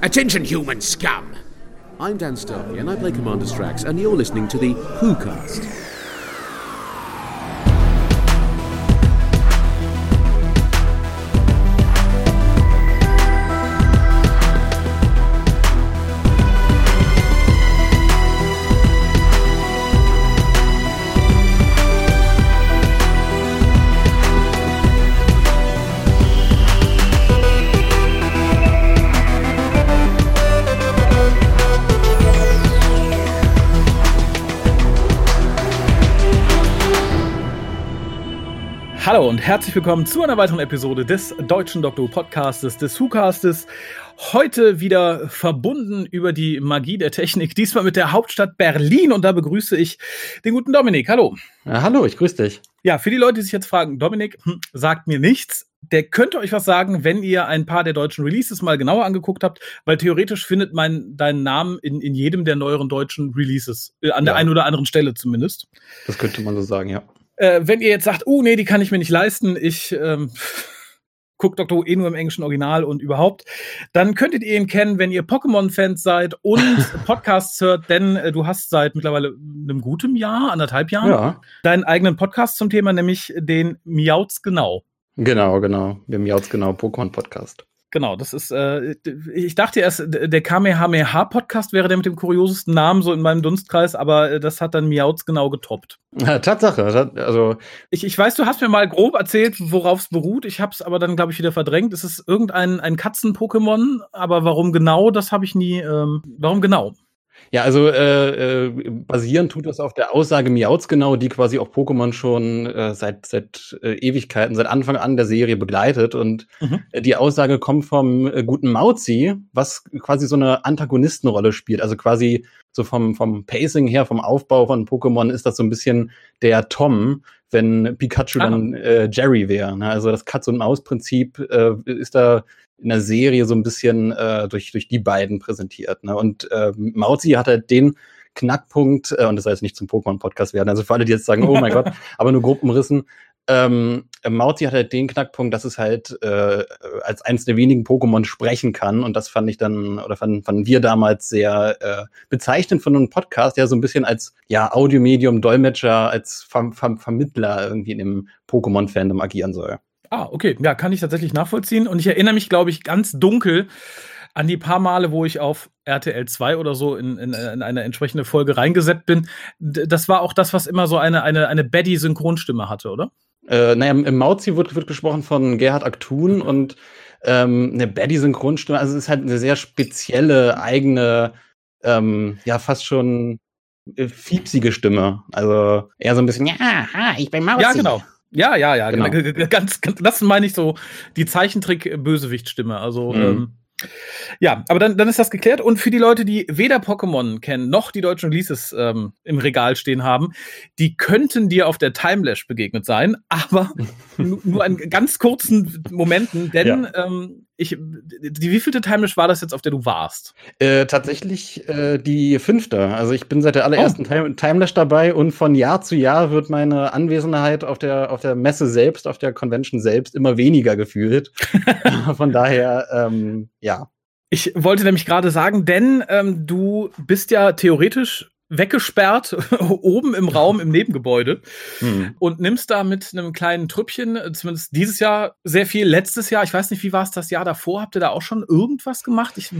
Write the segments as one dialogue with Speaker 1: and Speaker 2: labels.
Speaker 1: Attention, human scum!
Speaker 2: I'm Dan Starkey, and I play Commander Strax, and you're listening to the WhoCast.
Speaker 3: Hallo und herzlich willkommen zu einer weiteren Episode des Deutschen Doktor Podcastes, des WhoCastes. Heute wieder verbunden über die Magie der Technik, diesmal mit der Hauptstadt Berlin. Und da begrüße ich den guten Dominik. Hallo.
Speaker 4: Ja, hallo, ich grüße dich.
Speaker 3: Ja, für die Leute, die sich jetzt fragen, Dominik hm, sagt mir nichts. Der könnte euch was sagen, wenn ihr ein paar der deutschen Releases mal genauer angeguckt habt, weil theoretisch findet man deinen Namen in, in jedem der neueren deutschen Releases, äh, an der
Speaker 4: Ja.
Speaker 3: einen oder anderen Stelle zumindest.
Speaker 4: Das könnte man so sagen, ja.
Speaker 3: Äh, wenn ihr jetzt sagt, oh nee, die kann ich mir nicht leisten, ich ähm, guck Dr. Who eh nur im englischen Original und überhaupt, dann könntet ihr ihn kennen, wenn ihr Pokémon-Fans seid und Podcasts hört, denn äh, du hast seit mittlerweile einem guten Jahr, anderthalb Jahren,
Speaker 4: Ja,
Speaker 3: deinen eigenen Podcast zum Thema, nämlich den Miauts genau.
Speaker 4: genau, genau. Wir haben jetzt genau Pokémon-Podcast.
Speaker 3: Genau, das ist, äh, ich dachte erst, der Kamehameha-Podcast wäre der mit dem kuriosesten Namen so in meinem Dunstkreis, aber äh, das hat dann Miauts genau getoppt.
Speaker 4: Ja, Tatsache, tat- also
Speaker 3: Ich, ich weiß, du hast mir mal grob erzählt, worauf es beruht. Ich habe es aber dann, glaube ich, wieder verdrängt. Es ist irgendein ein Katzen-Pokémon, aber warum genau, das habe ich nie. Ähm, warum genau?
Speaker 4: Ja, also äh, äh, basieren tut das auf der Aussage Miauts genau, die quasi auch Pokémon schon äh, seit seit äh, Ewigkeiten, seit Anfang an der Serie begleitet. Und
Speaker 3: Mhm.
Speaker 4: äh, die Aussage kommt vom äh, guten Mauzi, was quasi so eine Antagonistenrolle spielt. Also quasi so vom vom Pacing her, vom Aufbau von Pokémon ist das so ein bisschen der Tom, wenn Pikachu
Speaker 3: Ah.
Speaker 4: dann äh, Jerry wäre. Ne? Also das Katz und Maus Prinzip äh, ist da in der Serie so ein bisschen äh, durch, durch die beiden präsentiert. Ne? Und äh, Mauzi hat halt den Knackpunkt, äh, und das soll jetzt nicht zum Pokémon-Podcast werden, also für alle, die jetzt sagen, oh mein Gott, aber nur Gruppenrissen, ähm, Mauzi hat halt den Knackpunkt, dass es halt äh, als eines der wenigen Pokémon sprechen kann. Und das fand ich dann, oder fanden, fanden wir damals sehr äh, bezeichnend von einem Podcast, der so ein bisschen als ja, Audiomedium, Dolmetscher, als Ver Ver Vermittler irgendwie in dem Pokémon-Fandom agieren soll.
Speaker 3: Ah, okay. Ja, kann ich tatsächlich nachvollziehen. Und ich erinnere mich, glaube ich, ganz dunkel an die paar Male, wo ich auf RTL 2 oder so in, in, in eine entsprechende Folge reingesetzt bin. Das war auch das, was immer so eine, eine, eine Betty-Synchronstimme hatte, oder?
Speaker 4: Äh, naja, im Mauzi wird, wird gesprochen von Gerhard Aktun und ähm, eine Betty-Synchronstimme, also es ist halt eine sehr spezielle, eigene, ähm, ja, fast schon äh, fiepsige Stimme. Also eher so ein bisschen, ja, ha, ich bin Mauzi.
Speaker 3: Ja, genau. Ja, ja, ja,
Speaker 4: Genau.
Speaker 3: genau. Ganz, ganz, das meine ich so die Zeichentrick-Bösewicht-Stimme. Also,
Speaker 4: Mhm.
Speaker 3: ähm, ja, aber dann, dann ist das geklärt. Und für die Leute, die weder Pokémon kennen, noch die deutschen Releases ähm, im Regal stehen haben, die könnten dir auf der Timelash begegnet sein, aber nu- nur in ganz kurzen Momenten, denn ähm, ich, die wievielte Timelash war das jetzt, auf der du warst?
Speaker 4: Äh, tatsächlich äh, die fünfte. Also ich bin seit der allerersten Time Timelash dabei und von Jahr zu Jahr wird meine Anwesenheit auf der, auf der Messe selbst, auf der Convention selbst immer weniger gefühlt. von daher, ähm, ja.
Speaker 3: Ich wollte nämlich gerade sagen, denn ähm, du bist ja theoretisch weggesperrt oben im Raum im Nebengebäude
Speaker 4: Hm.
Speaker 3: und nimmst da mit einem kleinen Trüppchen, äh, zumindest dieses Jahr sehr viel, letztes Jahr, ich weiß nicht, wie war es das Jahr davor, habt ihr da auch schon irgendwas gemacht? Ich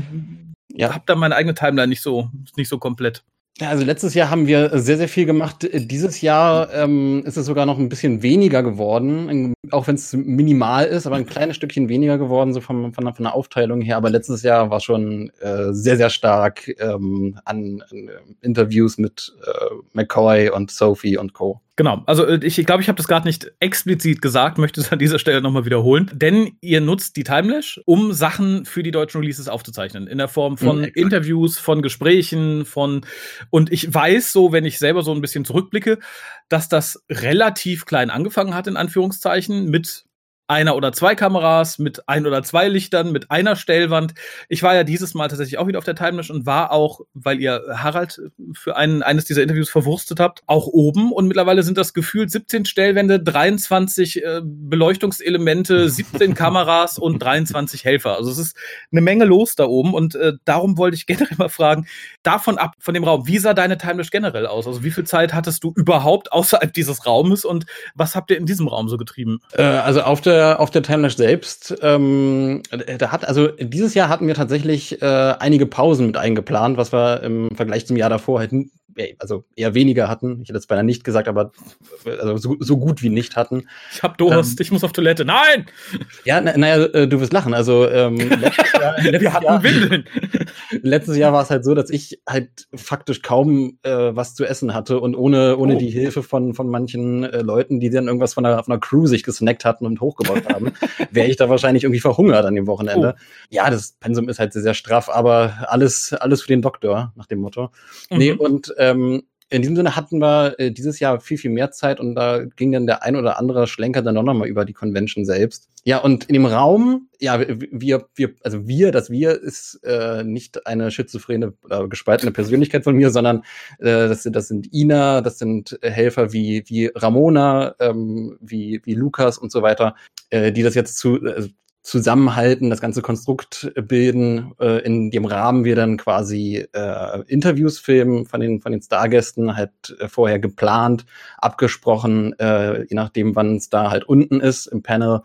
Speaker 4: Ja.
Speaker 3: hab da meine eigene Timeline nicht so, nicht so komplett.
Speaker 4: Also letztes Jahr haben wir sehr, sehr viel gemacht. Dieses Jahr ähm, ist es sogar noch ein bisschen weniger geworden, auch wenn es minimal ist, aber ein kleines Stückchen weniger geworden, so von, der, von der Aufteilung her. Aber letztes Jahr war schon äh, sehr, sehr stark ähm, an, an Interviews mit äh, McCoy und Sophie und Co.
Speaker 3: Genau, also äh, ich glaube, ich habe das gerade nicht explizit gesagt, möchte es an dieser Stelle nochmal wiederholen. Denn ihr nutzt die Timelash, um Sachen für die deutschen Releases aufzuzeichnen. In der Form von
Speaker 4: Mhm.
Speaker 3: Interviews, von Gesprächen, von und ich weiß so, wenn ich selber so ein bisschen zurückblicke, dass das relativ klein angefangen hat, in Anführungszeichen, mit einer oder zwei Kameras, mit ein oder zwei Lichtern, mit einer Stellwand. Ich war ja dieses Mal tatsächlich auch wieder auf der Timeless und war auch, weil ihr Harald für einen, eines dieser Interviews verwurstet habt, auch oben. Und mittlerweile sind das gefühlt 17 Stellwände, 23 äh, Beleuchtungselemente, 17 Kameras und 23 Helfer. Also es ist eine Menge los da oben. Und äh, darum wollte ich generell mal fragen, davon ab, von dem Raum, wie sah deine Timeless generell aus? Also wie viel Zeit hattest du überhaupt außerhalb dieses Raumes und was habt ihr in diesem Raum so getrieben?
Speaker 4: Äh, also auf der der, auf der Timelash selbst, ähm, da hat, also dieses Jahr hatten wir tatsächlich äh, einige Pausen mit eingeplant, was wir im Vergleich zum Jahr davor halt also eher weniger hatten. Ich hätte es beinahe nicht gesagt, aber also so, so gut wie nicht hatten.
Speaker 3: Ich hab Durst, ähm, ich muss auf Toilette. Nein!
Speaker 4: Ja, naja, na, äh, du wirst lachen. Also ähm, letztes Jahr, wir hatten Jahr, Windeln. Letztes Jahr war es halt so, dass ich halt faktisch kaum äh, was zu essen hatte und ohne, ohne oh. die Hilfe von, von manchen äh, Leuten, die dann irgendwas von einer, von einer Crew sich gesnackt hatten und hochgebaut haben, wäre ich da wahrscheinlich irgendwie verhungert an dem Wochenende. Oh. Ja, das Pensum ist halt sehr, sehr straff, aber alles, alles für den Doktor, nach dem Motto. Mhm. Nee, und ähm, in diesem Sinne hatten wir äh, dieses Jahr viel, viel mehr Zeit und da ging dann der ein oder andere Schlenker dann noch mal über die Convention selbst. Ja, und in dem Raum, ja, wir, wir, also wir, das Wir ist äh, nicht eine schizophrene oder gespaltene Persönlichkeit von mir, sondern äh, das, sind, das sind Ina, das sind Helfer wie, wie Ramona, ähm, wie, wie Lukas und so weiter, äh, die das jetzt zu, äh, zusammenhalten, das ganze Konstrukt bilden, äh, in dem Rahmen wir dann quasi äh, Interviews filmen von den, von den Stargästen, halt äh, vorher geplant, abgesprochen, äh, je nachdem, wann es da halt unten ist im Panel,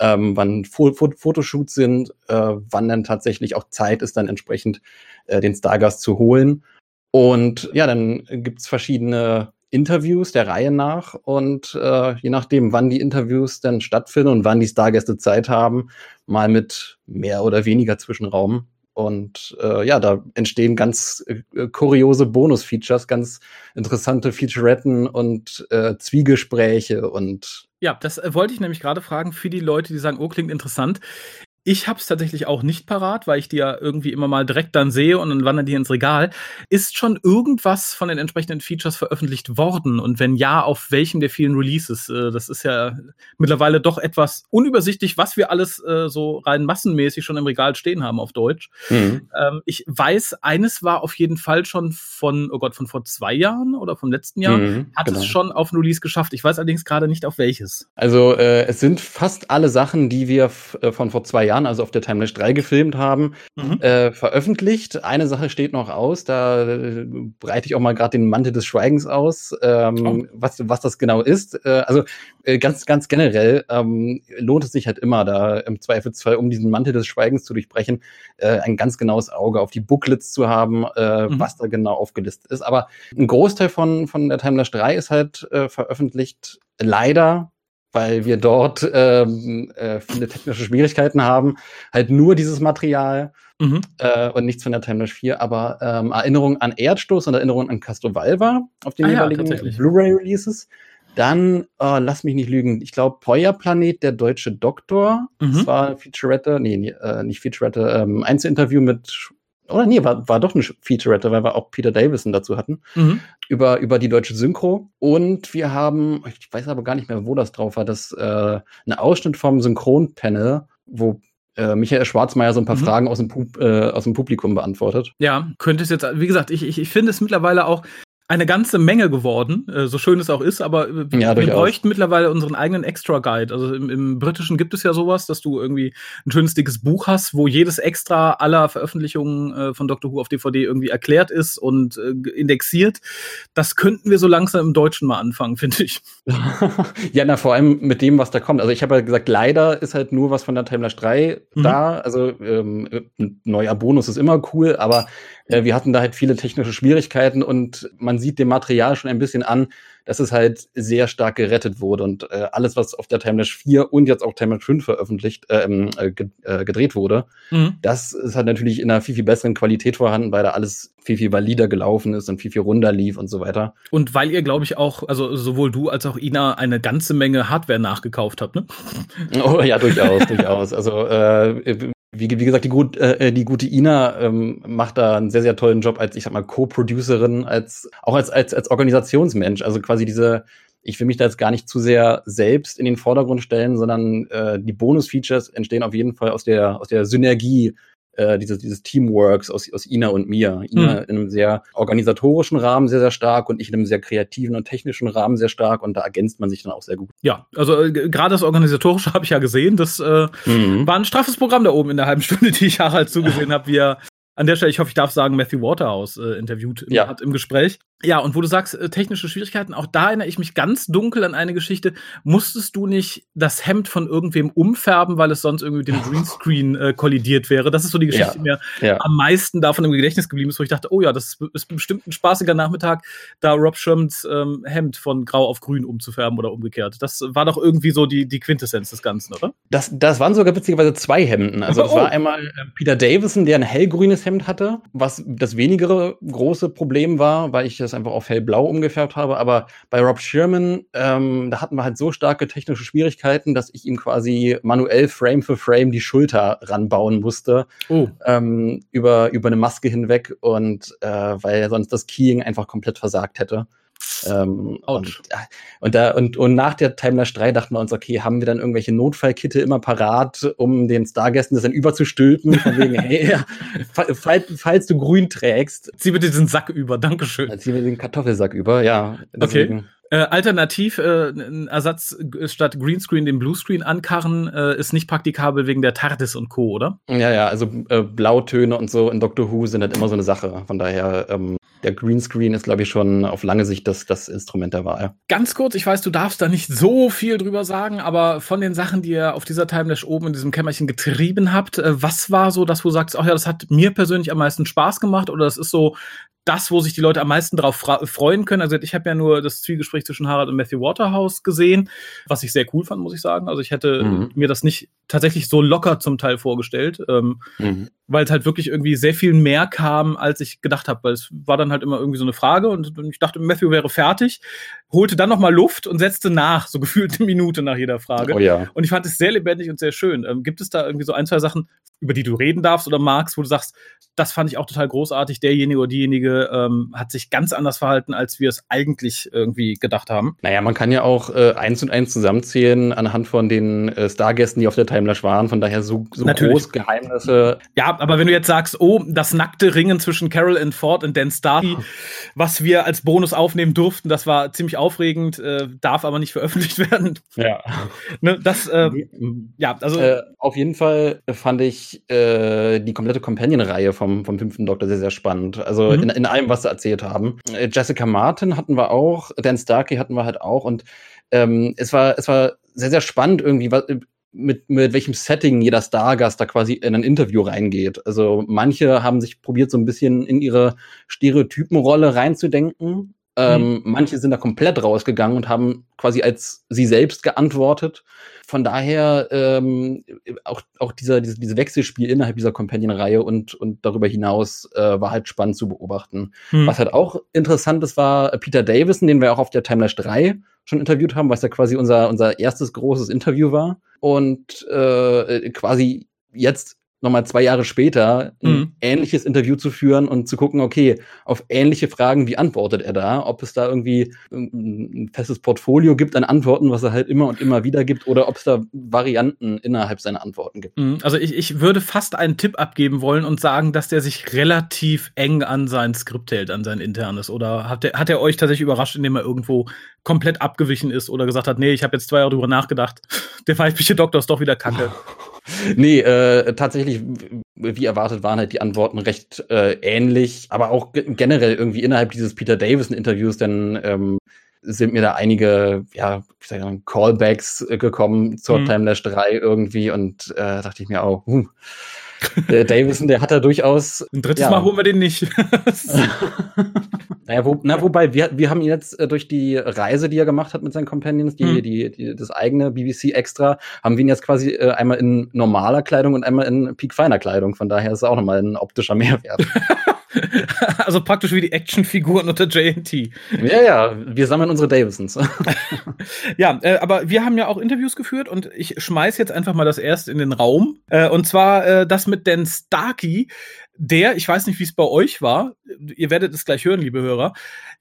Speaker 4: ähm, wann Fo Fo Fotoshoots sind, äh, wann dann tatsächlich auch Zeit ist, dann entsprechend äh, den Stargast zu holen. Und ja, dann gibt's verschiedene Interviews der Reihe nach und äh, je nachdem, wann die Interviews dann stattfinden und wann die Stargäste Zeit haben, mal mit mehr oder weniger Zwischenraum. Und äh, ja, da entstehen ganz äh, kuriose Bonus-Features, ganz interessante Featuretten und äh, Zwiegespräche und
Speaker 3: ja, das äh, wollte ich nämlich gerade fragen für die Leute, die sagen, oh, klingt interessant. Ich habe es tatsächlich auch nicht parat, weil ich die ja irgendwie immer mal direkt dann sehe und dann wandern die ins Regal. Ist schon irgendwas von den entsprechenden Features veröffentlicht worden? Und wenn ja, auf welchem der vielen Releases? Äh, das ist ja mittlerweile doch etwas unübersichtlich, was wir alles äh, so rein massenmäßig schon im Regal stehen haben auf Deutsch. Mhm. Ähm, ich weiß, eines war auf jeden Fall schon von, oh Gott, von vor zwei Jahren oder vom letzten Jahr, mhm, hat genau. es schon auf ein Release geschafft. Ich weiß allerdings gerade nicht auf welches.
Speaker 4: Also äh, es sind fast alle Sachen, die wir äh, von vor zwei Jahren Jahren, also auf der Timeless 3 gefilmt haben, mhm. äh, veröffentlicht. Eine Sache steht noch aus, da äh, breite ich auch mal gerade den Mantel des Schweigens aus, ähm, oh. was, was das genau ist. Äh, also äh, ganz, ganz generell ähm, lohnt es sich halt immer, da im Zweifelsfall, um diesen Mantel des Schweigens zu durchbrechen, äh, ein ganz genaues Auge auf die Booklets zu haben, äh, mhm. was da genau aufgelistet ist. Aber ein Großteil von, von der Timeless 3 ist halt veröffentlicht leider weil wir dort ähm, äh, viele technische Schwierigkeiten haben. Halt nur dieses Material mhm. äh, und nichts von der Timeless 4, aber ähm, Erinnerung an Erdstoß und Erinnerung an Castrovalva auf den ah, jeweiligen ja, Blu-ray-Releases. Dann, äh, lass mich nicht lügen, ich glaube, Planet, der deutsche Doktor. Mhm. Das war Featurette, nee, äh, nicht Featurette, ähm, Einzelinterview mit oder nee, war, war doch ein Featurette, weil wir auch Peter Davison dazu hatten, mhm. über, über die deutsche Synchro. Und wir haben, ich weiß aber gar nicht mehr, wo das drauf war, das äh, ein Ausschnitt vom Synchronpanel, wo äh, Michael Schwarzmeier so ein paar mhm. Fragen aus dem, Pub, äh, aus dem Publikum beantwortet.
Speaker 3: Ja, könnte es jetzt, wie gesagt, ich, ich, ich finde es mittlerweile auch eine ganze Menge geworden, äh, so schön es auch ist, aber äh, ja, wir bräuchten mittlerweile unseren eigenen Extra Guide. Also im, im, Britischen gibt es ja sowas, dass du irgendwie ein schönes dickes Buch hast, wo jedes Extra aller Veröffentlichungen äh, von Doctor Who auf DVD irgendwie erklärt ist und äh, indexiert. Das könnten wir so langsam im Deutschen mal anfangen, finde ich.
Speaker 4: ja, na, vor allem mit dem, was da kommt. Also ich habe ja gesagt, leider ist halt nur was von der Timeless 3 mhm. da. Also ähm, ein neuer Bonus ist immer cool, aber äh, wir hatten da halt viele technische Schwierigkeiten und man sieht dem Material schon ein bisschen an, dass es halt sehr stark gerettet wurde und äh, alles, was auf der Timeless 4 und jetzt auch Timeless 5 veröffentlicht, äh, ähm, äh, äh, gedreht wurde, mhm. das ist halt natürlich in einer viel, viel besseren Qualität vorhanden, weil da alles viel, viel valider gelaufen ist und viel, viel runder lief und so weiter.
Speaker 3: Und weil ihr, glaube ich, auch, also sowohl du als auch Ina eine ganze Menge Hardware nachgekauft habt, ne?
Speaker 4: Oh ja, durchaus, durchaus. Also äh, wie, wie gesagt, die, gut, äh, die gute Ina ähm, macht da einen sehr, sehr tollen Job als, ich sag mal, Co-Producerin, als auch als, als, als Organisationsmensch. Also quasi diese, ich will mich da jetzt gar nicht zu sehr selbst in den Vordergrund stellen, sondern äh, die Bonus-Features entstehen auf jeden Fall aus der, aus der Synergie äh, dieses, dieses Teamworks aus, aus Ina und mir. Ina mhm. in einem sehr organisatorischen Rahmen sehr, sehr stark und ich in einem sehr kreativen und technischen Rahmen sehr stark und da ergänzt man sich dann auch sehr gut.
Speaker 3: Ja, also äh, gerade das Organisatorische habe ich ja gesehen. Das äh, mhm. war ein straffes Programm da oben in der halben Stunde, die ich Harald zugesehen habe, wie er an der Stelle, ich hoffe, ich darf sagen, Matthew Waterhouse äh, interviewt
Speaker 4: ja.
Speaker 3: hat im Gespräch. Ja, und wo du sagst, äh, technische Schwierigkeiten, auch da erinnere ich mich ganz dunkel an eine Geschichte. Musstest du nicht das Hemd von irgendwem umfärben, weil es sonst irgendwie mit dem Greenscreen äh, kollidiert wäre? Das ist so die Geschichte, die mir
Speaker 4: ja.
Speaker 3: am meisten davon im Gedächtnis geblieben ist, wo ich dachte, oh ja, das ist bestimmt ein spaßiger Nachmittag, da Rob Shermans ähm, Hemd von grau auf grün umzufärben oder umgekehrt. Das war doch irgendwie so die, die Quintessenz des Ganzen, oder?
Speaker 4: Das, das waren sogar witzigerweise zwei Hemden. Also es oh. war einmal äh, Peter Davison, der ein hellgrünes Hemd hatte, was das wenigere große Problem war, weil ich das einfach auf hellblau umgefärbt habe. Aber bei Rob Sherman, ähm, da hatten wir halt so starke technische Schwierigkeiten, dass ich ihm quasi manuell Frame für Frame die Schulter ranbauen musste.
Speaker 3: Oh.
Speaker 4: Ähm, über, über eine Maske hinweg und äh, weil sonst das Keying einfach komplett versagt hätte. Ähm, und, und, da, und, und nach der Timeless 3 dachten wir uns, okay, haben wir dann irgendwelche Notfallkitte immer parat, um den Stargästen das dann überzustülpen? Von wegen, hey, falls, falls du grün trägst.
Speaker 3: Zieh bitte diesen Sack über, Dankeschön.
Speaker 4: Zieh mir den Kartoffelsack über, ja.
Speaker 3: Deswegen. Okay. Äh, alternativ, äh, ein Ersatz statt Greenscreen den Bluescreen ankarren, äh, ist nicht praktikabel wegen der TARDIS und Co., oder?
Speaker 4: Ja, ja, also äh, Blautöne und so in Doctor Who sind halt immer so eine Sache. Von daher, ähm, der Greenscreen ist, glaube ich, schon auf lange Sicht das, das Instrument der Wahl.
Speaker 3: Ganz kurz, ich weiß, du darfst da nicht so viel drüber sagen, aber von den Sachen, die ihr auf dieser Timelash oben in diesem Kämmerchen getrieben habt, äh, was war so, dass du sagst, ach ja, das hat mir persönlich am meisten Spaß gemacht oder das ist so das, wo sich die Leute am meisten darauf freuen können. Also ich habe ja nur das Zwiegespräch zwischen Harald und Matthew Waterhouse gesehen, was ich sehr cool fand, muss ich sagen. Also ich hätte mhm. mir das nicht tatsächlich so locker zum Teil vorgestellt, ähm, mhm. Weil es halt wirklich irgendwie sehr viel mehr kam, als ich gedacht habe. Weil es war dann halt immer irgendwie so eine Frage und ich dachte, Matthew wäre fertig, holte dann noch mal Luft und setzte nach, so gefühlt eine Minute nach jeder Frage.
Speaker 4: Oh ja.
Speaker 3: Und ich fand es sehr lebendig und sehr schön. Ähm, gibt es da irgendwie so ein, zwei Sachen, über die du reden darfst oder magst, wo du sagst, das fand ich auch total großartig, derjenige oder diejenige ähm, hat sich ganz anders verhalten, als wir es eigentlich irgendwie gedacht haben?
Speaker 4: Naja, man kann ja auch äh, eins und eins zusammenzählen anhand von den äh, Stargästen, die auf der Timelash waren, von daher so, so groß Geheimnisse.
Speaker 3: Ja, aber wenn du jetzt sagst, oh, das nackte Ringen zwischen Carol and Ford und Dan Starkey, was wir als Bonus aufnehmen durften, das war ziemlich aufregend, äh, darf aber nicht veröffentlicht werden.
Speaker 4: Ja.
Speaker 3: ne, das, äh, ja, also.
Speaker 4: Äh, auf jeden Fall fand ich äh, die komplette Companion-Reihe vom, vom fünften Doktor sehr, sehr spannend. Also mhm. in, in allem, was sie erzählt haben. Äh, Jessica Martin hatten wir auch, Dan Starkey hatten wir halt auch und ähm, es war, es war sehr, sehr spannend irgendwie, was, mit, mit welchem Setting jeder Stargast da quasi in ein Interview reingeht. Also manche haben sich probiert, so ein bisschen in ihre Stereotypenrolle reinzudenken ähm, mhm. Manche sind da komplett rausgegangen und haben quasi als sie selbst geantwortet. Von daher ähm, auch, auch dieser, diese, diese Wechselspiel innerhalb dieser Companion-Reihe und, und darüber hinaus äh, war halt spannend zu beobachten. Mhm. Was halt auch interessant ist, war Peter Davison, den wir auch auf der Timelash 3 schon interviewt haben, was ja quasi unser, unser erstes großes Interview war. Und äh, quasi jetzt nochmal zwei Jahre später ein mhm. ähnliches Interview zu führen und zu gucken, okay, auf ähnliche Fragen, wie antwortet er da? Ob es da irgendwie ein festes Portfolio gibt an Antworten, was er halt immer und immer wieder gibt, oder ob es da Varianten innerhalb seiner Antworten gibt.
Speaker 3: Mhm. Also ich, ich würde fast einen Tipp abgeben wollen und sagen, dass der sich relativ eng an sein Skript hält, an sein internes. Oder hat er, hat er euch tatsächlich überrascht, indem er irgendwo komplett abgewichen ist oder gesagt hat, nee, ich habe jetzt zwei Jahre drüber nachgedacht, der weibliche Doktor ist doch wieder kacke.
Speaker 4: nee, äh, tatsächlich, wie erwartet, waren halt die Antworten recht äh, ähnlich, aber auch generell irgendwie innerhalb dieses Peter Davison-Interviews, denn ähm, sind mir da einige, ja, wie sag ich, Callbacks äh, gekommen zur mhm. Timelash 3 irgendwie und äh, dachte ich mir auch, huh, der Davison, der hat da durchaus.
Speaker 3: Ein drittes ja. Mal holen wir den nicht.
Speaker 4: naja, wo, na, wobei, wir, wir haben ihn jetzt äh, durch die Reise, die er gemacht hat mit seinen Companions, die, hm. die, die, das eigene BBC Extra, haben wir ihn jetzt quasi äh, einmal in normaler Kleidung und einmal in Peak Feiner Kleidung. Von daher ist es auch nochmal ein optischer Mehrwert.
Speaker 3: also praktisch wie die Actionfiguren unter JNT.
Speaker 4: Ja, ja, wir sammeln unsere Davisons.
Speaker 3: ja, äh, aber wir haben ja auch Interviews geführt und ich schmeiß jetzt einfach mal das erste in den Raum. Äh, und zwar äh, das mit Dan Starkey, der, ich weiß nicht, wie es bei euch war, ihr werdet es gleich hören, liebe Hörer,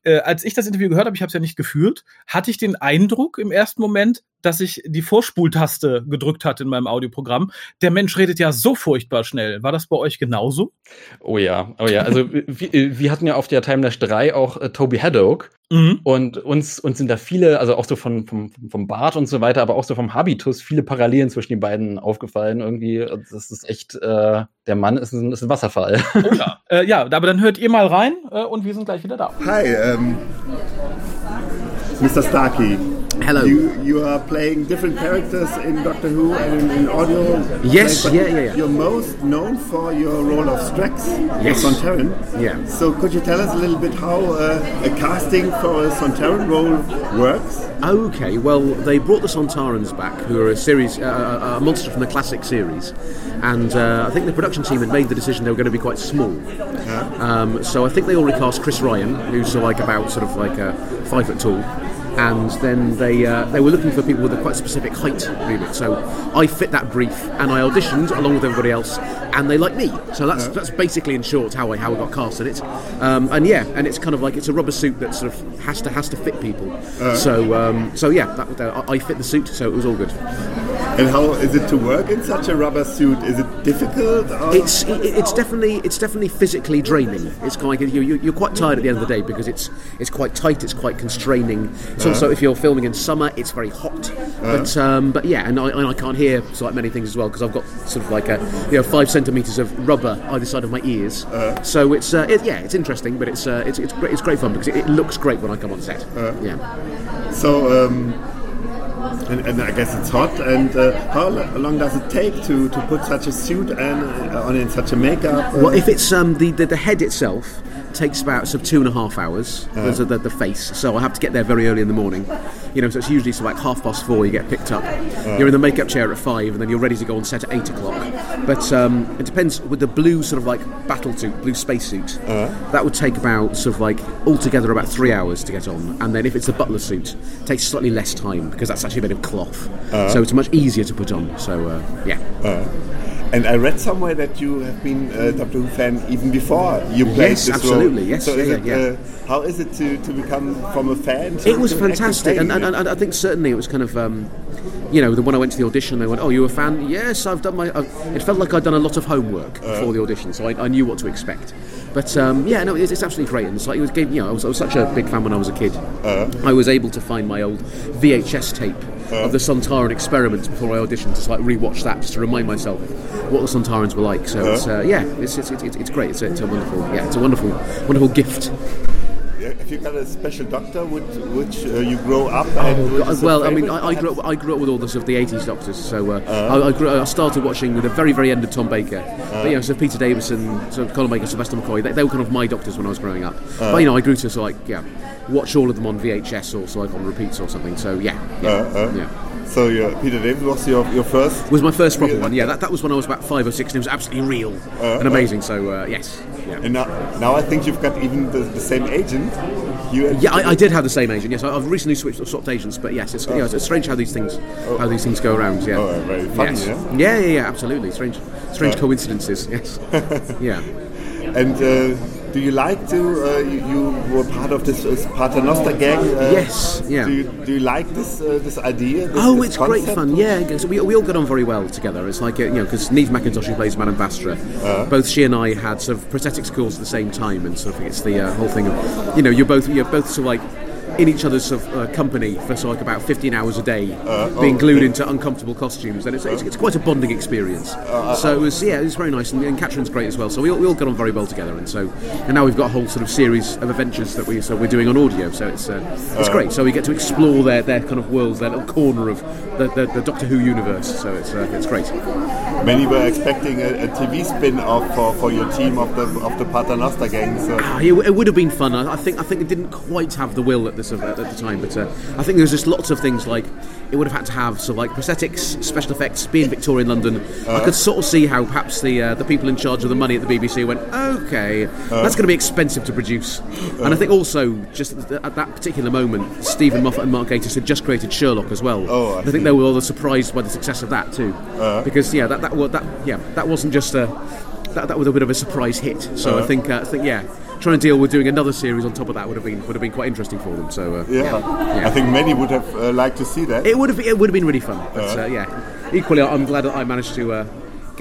Speaker 3: äh, als ich das Interview gehört habe, ich habe es ja nicht gefühlt, hatte ich den Eindruck im ersten Moment, dass ich die Vorspultaste gedrückt hatte in meinem Audioprogramm. Der Mensch redet ja so furchtbar schnell. War das bei euch genauso?
Speaker 4: Oh ja, oh ja. Also wir, wir hatten ja auf der Timelash 3 auch äh, Toby Haddock. Mhm. Und uns, uns sind da viele, also auch so von, vom, vom Bart und so weiter, aber auch so vom Habitus, viele Parallelen zwischen den beiden aufgefallen. Irgendwie, das ist echt, äh, der Mann ist ein, ist ein Wasserfall.
Speaker 3: Oh ja. äh, ja, aber dann hört ihr mal rein äh, und wir sind gleich wieder da.
Speaker 1: Hi, um, Mr. Starkey.
Speaker 2: Hello.
Speaker 1: You, you are playing different characters in Doctor Who and in, in audio.
Speaker 2: Yes, yeah, yeah, yeah.
Speaker 1: You're most known for your role of Strax,
Speaker 2: Yes.
Speaker 1: Sontaran.
Speaker 2: Yeah.
Speaker 1: So could you tell us a little bit how uh, a casting for a Sontaran role works?
Speaker 2: Okay, well, they brought the Sontarans back, who are a series, uh, a monster from the classic series, and uh, I think the production team had made the decision they were going to be quite small. Um, so I think they already cast Chris Ryan, who's uh, like about sort of like a five foot tall, and then they uh, they were looking for people with a quite specific height remit. So I fit that brief, and I auditioned along with everybody else, and they liked me. So that's that's basically in short how I how I got cast in it. Um, and yeah, and it's kind of like it's a rubber suit that sort of has to has to fit people. So um, so yeah, that, that, I fit the suit, so it was all good.
Speaker 1: And how is it to work in such a rubber suit? Is it difficult? Or?
Speaker 2: It's it's definitely it's definitely physically draining. It's kind of like you, you, you're quite tired at the end of the day because it's it's quite tight. It's quite constraining. It's also if you're filming in summer, it's very hot. But um, but yeah, and I, and I can't hear so like many things as well because I've got sort of like a you know five centimeters of rubber either side of my ears. So it's uh, it, yeah, it's interesting, but it's uh, it's it's great, it's great fun because it, it looks great when I come on set. yeah.
Speaker 1: So, um, and, and I guess it's hot. And uh, how long does it take to, to put such a suit and, uh, on and such a makeup?
Speaker 2: Well, if it's um, the, the the head itself takes about sort of two and a half hours. Uh-huh. Those are the, the face, so I have to get there very early in the morning. You know, so it's usually so like half past four you get picked up. Uh-huh. You're in the makeup chair at five, and then you're ready to go on set at eight o'clock. But um, it depends with the blue sort of like battle suit, blue spacesuit. Uh-huh. That would take about sort of like altogether about three hours to get on, and then if it's the butler suit, it takes slightly less time because that's actually made of cloth, so it's much easier to put on. So uh, yeah.
Speaker 1: And I read somewhere that you have been a Doctor Who fan even before you played
Speaker 2: Yes,
Speaker 1: this
Speaker 2: absolutely,
Speaker 1: role.
Speaker 2: yes,
Speaker 1: So
Speaker 2: yeah,
Speaker 1: it,
Speaker 2: yeah,
Speaker 1: Uh, how is it to, to become from a fan? To,
Speaker 2: It was fantastic, and, and, and I think certainly it was kind of, um, you know, the when I went to the audition, they went, "Oh, you a fan?" Yes, I've done my. i it felt like I'd done a lot of homework before the audition, so I, I knew what to expect. But um, yeah, no, it's, it's absolutely great, and it's like it was, you know, I was, I was such a big fan when I was a kid. I was able to find my old VHS tape of the Sontaran experiments before I auditioned to like rewatch that just to remind myself what the Sontarans were like. So it's, uh, yeah, it's, it's, it's, it's great. It's a, it's a wonderful, yeah, it's a wonderful, wonderful gift.
Speaker 1: You got a special doctor with which uh, you grow up? and which is a
Speaker 2: Oh, well, I mean, I, I grew up. I grew up with all the sort of the '80s Doctors, so uh, I, I, grew, I started watching with the very, very end of Tom Baker. But you know, so Peter Davison, so Colin Baker, Sylvester McCoy, they, they were kind of my Doctors when I was growing up. but you know, I grew to of like yeah, watch all of them on VHS or so like on repeats or something. So yeah, yeah,
Speaker 1: Uh, uh.
Speaker 2: yeah.
Speaker 1: So your, Peter David was your, your first?
Speaker 2: Was my first proper one. Yeah, that, that was when I was about five or six, and it was absolutely real and amazing. So uh, yes, yeah.
Speaker 1: And now, now I think you've got even the, the same agent. You and
Speaker 2: Yeah, I, I did have the same agent. Yes, I- I've recently switched swapped agents, but yes, it's, yeah, it's strange how these things how these things go around. Yeah,
Speaker 1: Oh, very funny,
Speaker 2: Yes.
Speaker 1: yeah?
Speaker 2: yeah, yeah, yeah, absolutely. Strange, strange coincidences. Yes, yeah.
Speaker 1: And uh, do you like to? Uh, you, you were part of this uh, Paternoster gang. Uh,
Speaker 2: Yes, yeah.
Speaker 1: Do you, do you like this uh, this idea? This,
Speaker 2: Oh,
Speaker 1: this
Speaker 2: it's great fun. Yeah, because we, we all got on very well together. It's like uh, you know, because Neve McIntosh who plays Madame Vastra, both she and I had sort of prosthetic schools at the same time, and sort of it's the uh, whole thing of you know you're both you're both sort of like in each other's uh, company for sort of like about 15 hours a day, being glued into uncomfortable costumes, and it's, it's, it's quite a bonding experience. so it was yeah, it was very nice, and, and Catherine's great as well. So we all, we all got on very well together, and so and now we've got a whole sort of series of adventures that we so we're doing on audio. So it's uh, it's great. So we get to explore their, their kind of worlds, their little corner of the, the, the Doctor Who universe. So it's uh, it's great.
Speaker 1: Many were expecting a, a TV spin-off for, for your team of the of the Paternoster gang. So
Speaker 2: Ah, it, it would have been fun. I, I think I think it didn't quite have the will at this at, at the time, but uh, I think there's just lots of things like it would have had to have so like prosthetics, special effects, being Victorian London. I could sort of see how perhaps the uh, the people in charge of the money at the BBC went, okay, that's going to be expensive to produce. And I think also just at th- at that particular moment, Stephen Moffat and Mark Gatiss had just created Sherlock as well.
Speaker 1: Oh, I
Speaker 2: I think they were rather surprised by the success of that too, because yeah, that that, that yeah that wasn't just a that, that was a bit of a surprise hit. So I think uh, I think yeah, trying to deal with doing another series on top of that would have been would have been quite interesting for them. So uh,
Speaker 1: Yeah. I think many would have uh, liked to see that.
Speaker 2: it would have it would have been really fun. But uh, yeah, equally, I'm glad that I managed to.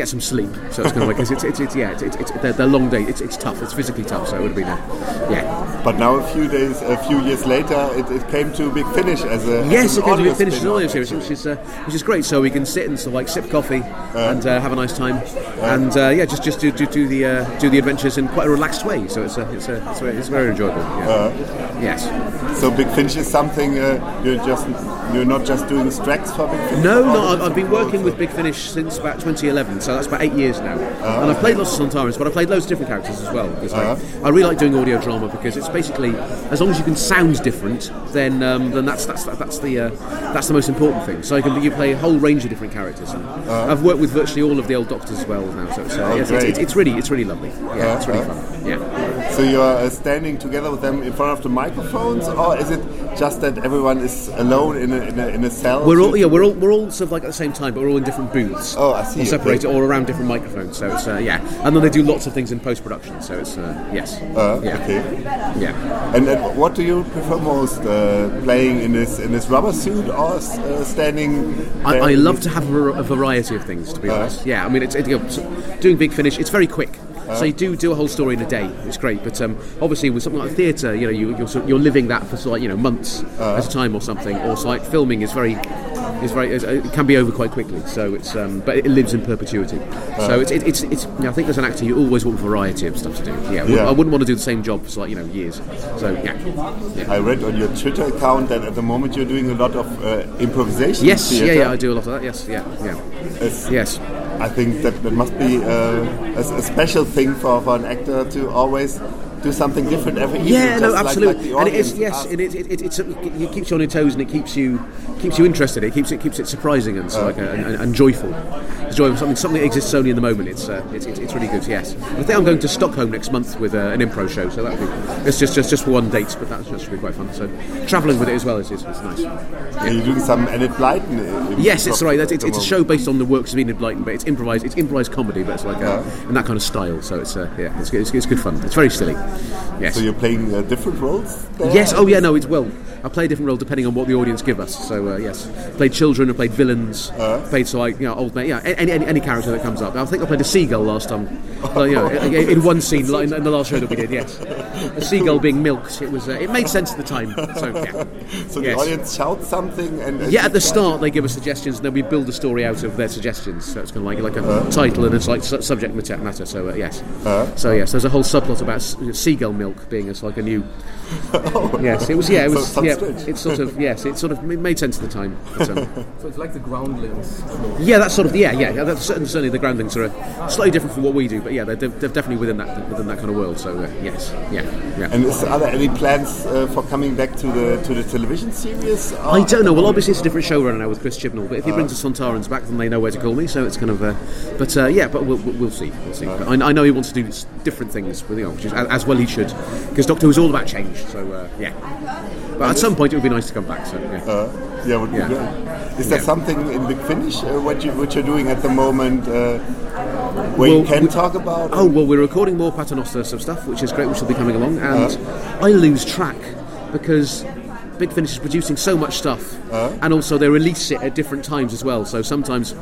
Speaker 2: Get some sleep, so it's kind of like 'cause it's, it's, it's yeah, it's, it's, it's they're, they're long days. It's, it's tough. It's physically tough, so it would have been a, yeah.
Speaker 1: But now, a few days, a few years later, it, it came to Big Finish as a
Speaker 2: Yes,
Speaker 1: as
Speaker 2: it
Speaker 1: an
Speaker 2: can be
Speaker 1: audio
Speaker 2: finished as an audio series, which is uh, which is great. So we can sit and sort of like sip coffee and uh, have a nice time, and uh, yeah, just just do, do, do the uh, do the adventures in quite a relaxed way. So it's a, it's a, it's, very, it's very enjoyable. Yeah. yes.
Speaker 1: So Big Finish is something uh, you're just you're not just doing tracks for Big Finish.
Speaker 2: No, no, I've, I've been working with Big Finish since about 2011, so that's about eight years now. and I've played lots of Sontarans, but I've played loads of different characters as well. Because I, I really like doing audio drama because it's basically as long as you can sound different, then um, then that's that's that's the uh, that's the most important thing. So you can you play a whole range of different characters. And I've worked with virtually all of the old Doctors as well now, so it's, uh,
Speaker 1: Oh,
Speaker 2: yes, it's, it's, it's really it's really lovely. Yeah, it's really
Speaker 1: Uh-huh.
Speaker 2: fun. Yeah.
Speaker 1: So you're uh, standing together with them in front of the microphones, or is it just that everyone is alone in a, in a, in a cell?
Speaker 2: We're all yeah, we're all we're all sort of like at the same time, but we're all in different booths.
Speaker 1: Oh, I see.
Speaker 2: Separated, all around different microphones. So it's uh, yeah, and then they do lots of things in post production. So it's uh, yes,
Speaker 1: Uh,
Speaker 2: yeah,
Speaker 1: Okay.
Speaker 2: yeah.
Speaker 1: And then what do you prefer most, uh, playing in this in this rubber suit or uh, standing?
Speaker 2: I, I love to have a, a variety of things. To be
Speaker 1: Uh.
Speaker 2: honest, yeah. I mean, it's, it, you know, doing big finish. It's very quick. So you do do a whole story in a day. It's great, but um, obviously with something like theatre, you know, you, you're sort- you're living that for sort of like you know months
Speaker 1: Uh.
Speaker 2: at a time or something. Or so like filming is very is very is- it can be over quite quickly. So it's um, but it lives in perpetuity.
Speaker 1: Uh.
Speaker 2: So it's, it, it's it's you know, I think as an actor you always want variety of stuff to do. Yeah, I wouldn't-
Speaker 1: Yeah.
Speaker 2: I wouldn't want to do the same job for like you know years. So yeah, yeah.
Speaker 1: I read on your Twitter account that at the moment you're doing a lot of uh, improvisation.
Speaker 2: Yes, yeah, yeah, I do a lot of that. Yes, yeah, yeah,
Speaker 1: It's-
Speaker 2: yes.
Speaker 1: I think that, that must be uh, a, a special thing for, for an actor to always do something different every evening.
Speaker 2: Yeah, no,
Speaker 1: just like-
Speaker 2: absolutely.
Speaker 1: like
Speaker 2: and it is yes, and it, it, it, it's, it keeps you on your toes and it keeps you keeps you interested. It keeps it keeps it surprising and so like, uh, and, and, and joyful. It's joyful. Something something that exists only in the moment. It's uh, it's, it's, it's really good. Yes, I think I'm going to Stockholm next month with uh, an improv show, so that'll be it's just just just one date, but that, that should be quite fun. So travelling with it as well is, is, is nice.
Speaker 1: Are you doing some Enid Blyton?
Speaker 2: Yes, it's right. That's, it's, it's a show based on the works of Enid Blyton, but it's improvised. It's improvised comedy, but it's like uh,
Speaker 1: Uh-huh.
Speaker 2: in that kind of style. So it's uh, yeah, it's, it's, it's good fun. It's very silly. Yes.
Speaker 1: So you're playing uh, different roles? There?
Speaker 2: Yes. Oh, yeah. No, it's well. I play a different role depending on what the audience give us. So uh, yes, played children, I played villains,
Speaker 1: Uh.
Speaker 2: played so like you know old man. Yeah, any, any, any character that comes up. I think I played a seagull last time. You know, in, in one scene in, in the last show that we did. Yes, a seagull being milked. It was. Uh, it made sense at the time. So yeah.
Speaker 1: So the audience shouts something and...
Speaker 2: Yeah, at the start they give us suggestions, and then we build a story out of their suggestions. So it's kind of like like a
Speaker 1: Uh.
Speaker 2: title and it's like su- subject matter. matter so uh, yes. so yes, there's a whole subplot about s- seagull milk being as like a new. yes, it was. Yeah, it was. yeah,
Speaker 1: strange.
Speaker 2: it's sort of. Yes, it sort of ma- made sense at the time. But, um,
Speaker 5: So it's like the groundlings.
Speaker 2: yeah, that's sort of. Yeah, yeah. yeah, That's certainly, certainly the groundlings are uh, slightly different from what we do, but yeah, they're, de- they're definitely within that within that kind of world. So uh, yes, yeah, yeah.
Speaker 1: And is, are there any plans uh, for coming back to the to the television series? or-
Speaker 2: I don't know. Well, obviously it's a different showrunner now with Chris Chibnall, but if he brings the Sontarans back, then they know where to call me. So it's kind of. Uh, but uh, yeah, but we'll, we'll we'll see. We'll see. But I, I know he wants to do different things with you know, which is, as, as well he should, because Doctor Who's all about change. So uh, yeah. But at some point it would be nice to come back. So yeah.
Speaker 1: Uh, yeah, would be
Speaker 2: Yeah.
Speaker 1: great. Is there
Speaker 2: Yeah.
Speaker 1: something in Big Finish uh, what you what you're doing at the moment uh, where you can
Speaker 2: we-
Speaker 1: talk about?
Speaker 2: Oh well, we're recording more Paternoster some stuff, which is great, which will be coming along, and I lose track because Big Finish is producing so much stuff, and also they release it at different times as well. So sometimes.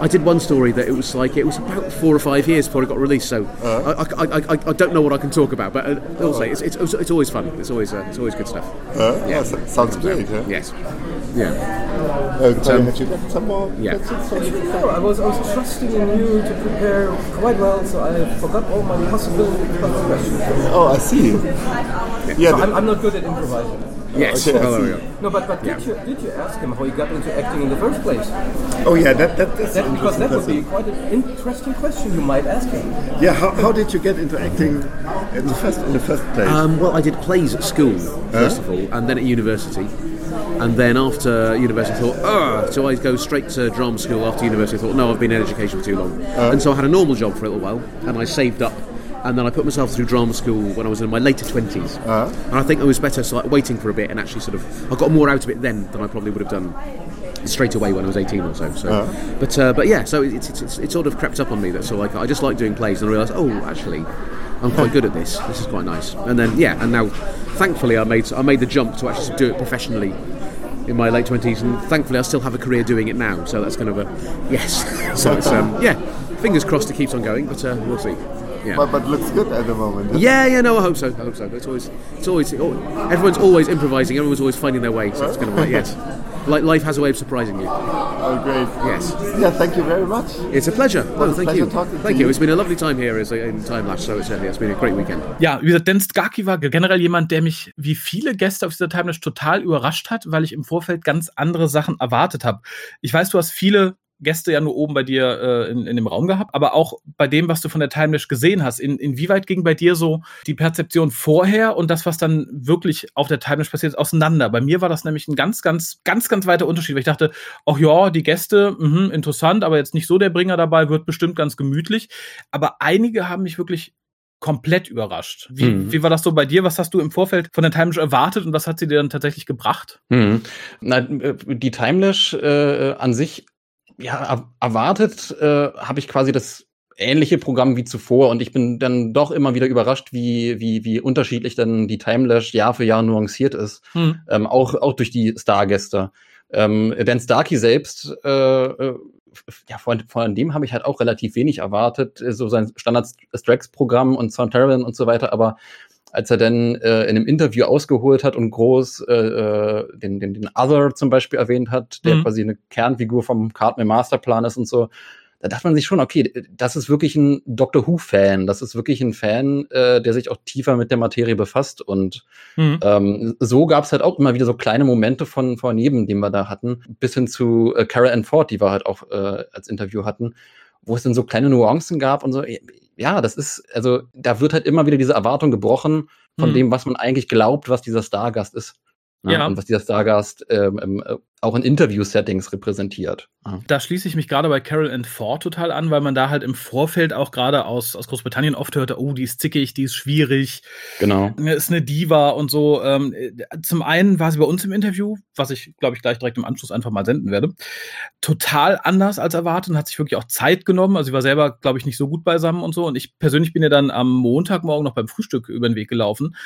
Speaker 2: I did one story that it was like it was about four or five years before it got released, so I, I, I, I, I don't know what I can talk about. But uh, also, it's, it's, it's always fun. It's always uh, it's always good stuff.
Speaker 1: Uh,
Speaker 2: yeah.
Speaker 1: so- sounds great. Huh?
Speaker 2: Yes. Yeah.
Speaker 1: Uh, sorry, have you got some more
Speaker 2: Yeah.
Speaker 1: questions for?
Speaker 5: No, I was, I was trusting in you to prepare quite well, so I forgot all my possible questions.
Speaker 1: Oh, I see. Yeah,
Speaker 5: I'm, I'm not good at improvising.
Speaker 2: Yes.
Speaker 1: Okay, I
Speaker 2: there we go.
Speaker 5: No, but, but did, you, did you ask him how he got into acting in the first place?
Speaker 1: oh yeah, that, that that's
Speaker 5: That, because that would be quite an interesting question you might ask him.
Speaker 1: Yeah, how, how did you get into acting in the first in the first place?
Speaker 2: Um, well, I did plays at school first of all, and then at university. And then after university, I thought, oh, so I go straight to drama school after university. I thought, no, I've been in education for too long. and so I had a normal job for a little while, and I saved up. And then I put myself through drama school when I was in my later 20s. And I think it was better so like, waiting for a bit and actually sort of, I got more out of it then than I probably would have done straight away when I was 18 or so. So, but uh, but yeah, so it's, it's, it's, it sort of crept up on me that so like I just like doing plays and I realised oh actually I'm quite good at this. This is quite nice. And then yeah, and now thankfully I made I made the jump to actually do it professionally in my late 20s and thankfully I still have a career doing it now. So that's kind of a yes. so it's um, yeah, fingers crossed it keeps on going, but uh, we'll see. Yeah.
Speaker 1: But, but looks good at the moment.
Speaker 2: Yeah, yeah, no, I hope so. I hope so. It's always, it's always, oh, everyone's always improvising. Everyone's always finding their way. So it's kind of like yes, like life has a way of surprising you.
Speaker 1: Oh, great.
Speaker 2: Yes,
Speaker 1: Yeah, thank you very much.
Speaker 2: it's a pleasure.
Speaker 1: Well,
Speaker 2: No, thank
Speaker 1: pleasure
Speaker 2: you.
Speaker 1: talking to
Speaker 2: Thank you.
Speaker 1: you.
Speaker 2: It's been a lovely time here as a, in Time Lapse. So it's, it's been a great weekend.
Speaker 3: Ja, wie gesagt, Dan Starkey war generell jemand, der mich wie viele Gäste auf dieser Timeless total überrascht hat, weil ich im Vorfeld ganz andere Sachen erwartet habe. Ich weiß, du hast viele Gäste ja nur oben bei dir äh, in, in dem Raum gehabt, aber auch bei dem, was du von der Timelash gesehen hast, in, inwieweit ging bei dir so die Perzeption vorher und das, was dann wirklich auf der Timelash passiert ist, auseinander? Bei mir war das nämlich ein ganz, ganz, ganz, ganz weiter Unterschied, weil ich dachte, ach ja, die Gäste, mh, interessant, aber jetzt nicht so der Bringer dabei, wird bestimmt ganz gemütlich. Aber einige haben mich wirklich komplett überrascht. Wie,
Speaker 4: Mhm.
Speaker 3: wie war das so bei dir? Was hast du im Vorfeld von der Timelash erwartet und was hat sie dir dann tatsächlich gebracht?
Speaker 4: Hm. Na, äh, die Timelash äh, an sich, ja, er- erwartet äh, habe ich quasi das ähnliche Programm wie zuvor und ich bin dann doch immer wieder überrascht, wie, wie, wie unterschiedlich dann die Timelash Jahr für Jahr nuanciert ist.
Speaker 3: Hm.
Speaker 4: ähm, auch, auch durch die Stargäste. Ähm, Dan Starkey selbst, äh, äh, ja, von, von dem habe ich halt auch relativ wenig erwartet, äh, so sein Standard-Strax-Programm und Soundterran und so weiter, aber als er dann äh, in einem Interview ausgeholt hat und groß äh, äh, den, den, den Other zum Beispiel erwähnt hat, der
Speaker 3: Mhm.
Speaker 4: quasi eine Kernfigur vom Cartman Masterplan ist und so, da dachte man sich schon, okay, das ist wirklich ein Doctor Who-Fan, das ist wirklich ein Fan, äh, der sich auch tiefer mit der Materie befasst und
Speaker 3: Hm.
Speaker 4: ähm, so gab es halt auch immer wieder so kleine Momente von von neben, die wir da hatten, bis hin zu äh, Carol Ann Ford, die wir halt auch äh, als Interview hatten, wo es dann so kleine Nuancen gab und so. Ja, das ist, also da wird halt immer wieder diese Erwartung gebrochen von
Speaker 3: Hm.
Speaker 4: dem, was man eigentlich glaubt, was dieser Stargast ist. Ne?
Speaker 3: Ja.
Speaker 4: Und was dieser Stargast ähm, äh, auch in Interview-Settings repräsentiert. Ja.
Speaker 3: Da schließe ich mich gerade bei Carol and Ford total an, weil man da halt im Vorfeld auch gerade aus, aus Großbritannien oft hörte, oh, die ist zickig, die ist schwierig,
Speaker 4: Genau.
Speaker 3: ist eine Diva und so. Ähm, äh, zum einen war sie bei uns im Interview, was ich, glaube ich, gleich direkt im Anschluss einfach mal senden werde. Total anders als erwartet und hat sich wirklich auch Zeit genommen. Also sie war selber, glaube ich, nicht so gut beisammen und so. Und ich persönlich bin ja dann am Montagmorgen noch beim Frühstück über den Weg gelaufen.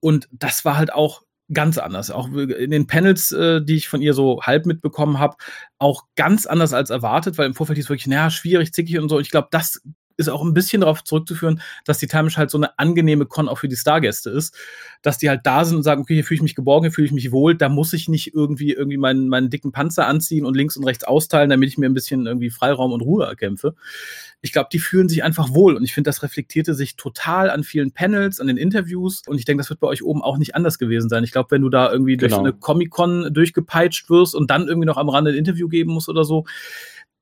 Speaker 3: Und das war halt auch ganz anders. Auch in den Panels, äh, die ich von ihr so halb mitbekommen habe, auch ganz anders als erwartet, weil im Vorfeld hieß wirklich, naja, schwierig, zickig und so. Ich glaube, das ist auch ein bisschen darauf zurückzuführen, dass die Timelash halt so eine angenehme Con auch für die Stargäste ist, dass die halt da sind und sagen, okay, hier fühle ich mich geborgen, hier fühle ich mich wohl, da muss ich nicht irgendwie irgendwie meinen, meinen dicken Panzer anziehen und links und rechts austeilen, damit ich mir ein bisschen irgendwie Freiraum und Ruhe erkämpfe. Ich glaube, die fühlen sich einfach wohl und ich finde, das reflektierte sich total an vielen Panels, an den Interviews und ich denke, das wird bei euch oben auch nicht anders gewesen sein. Ich glaube, wenn du da irgendwie durch
Speaker 4: Genau.
Speaker 3: eine Comic-Con durchgepeitscht wirst und dann irgendwie noch am Rande ein Interview geben musst oder so,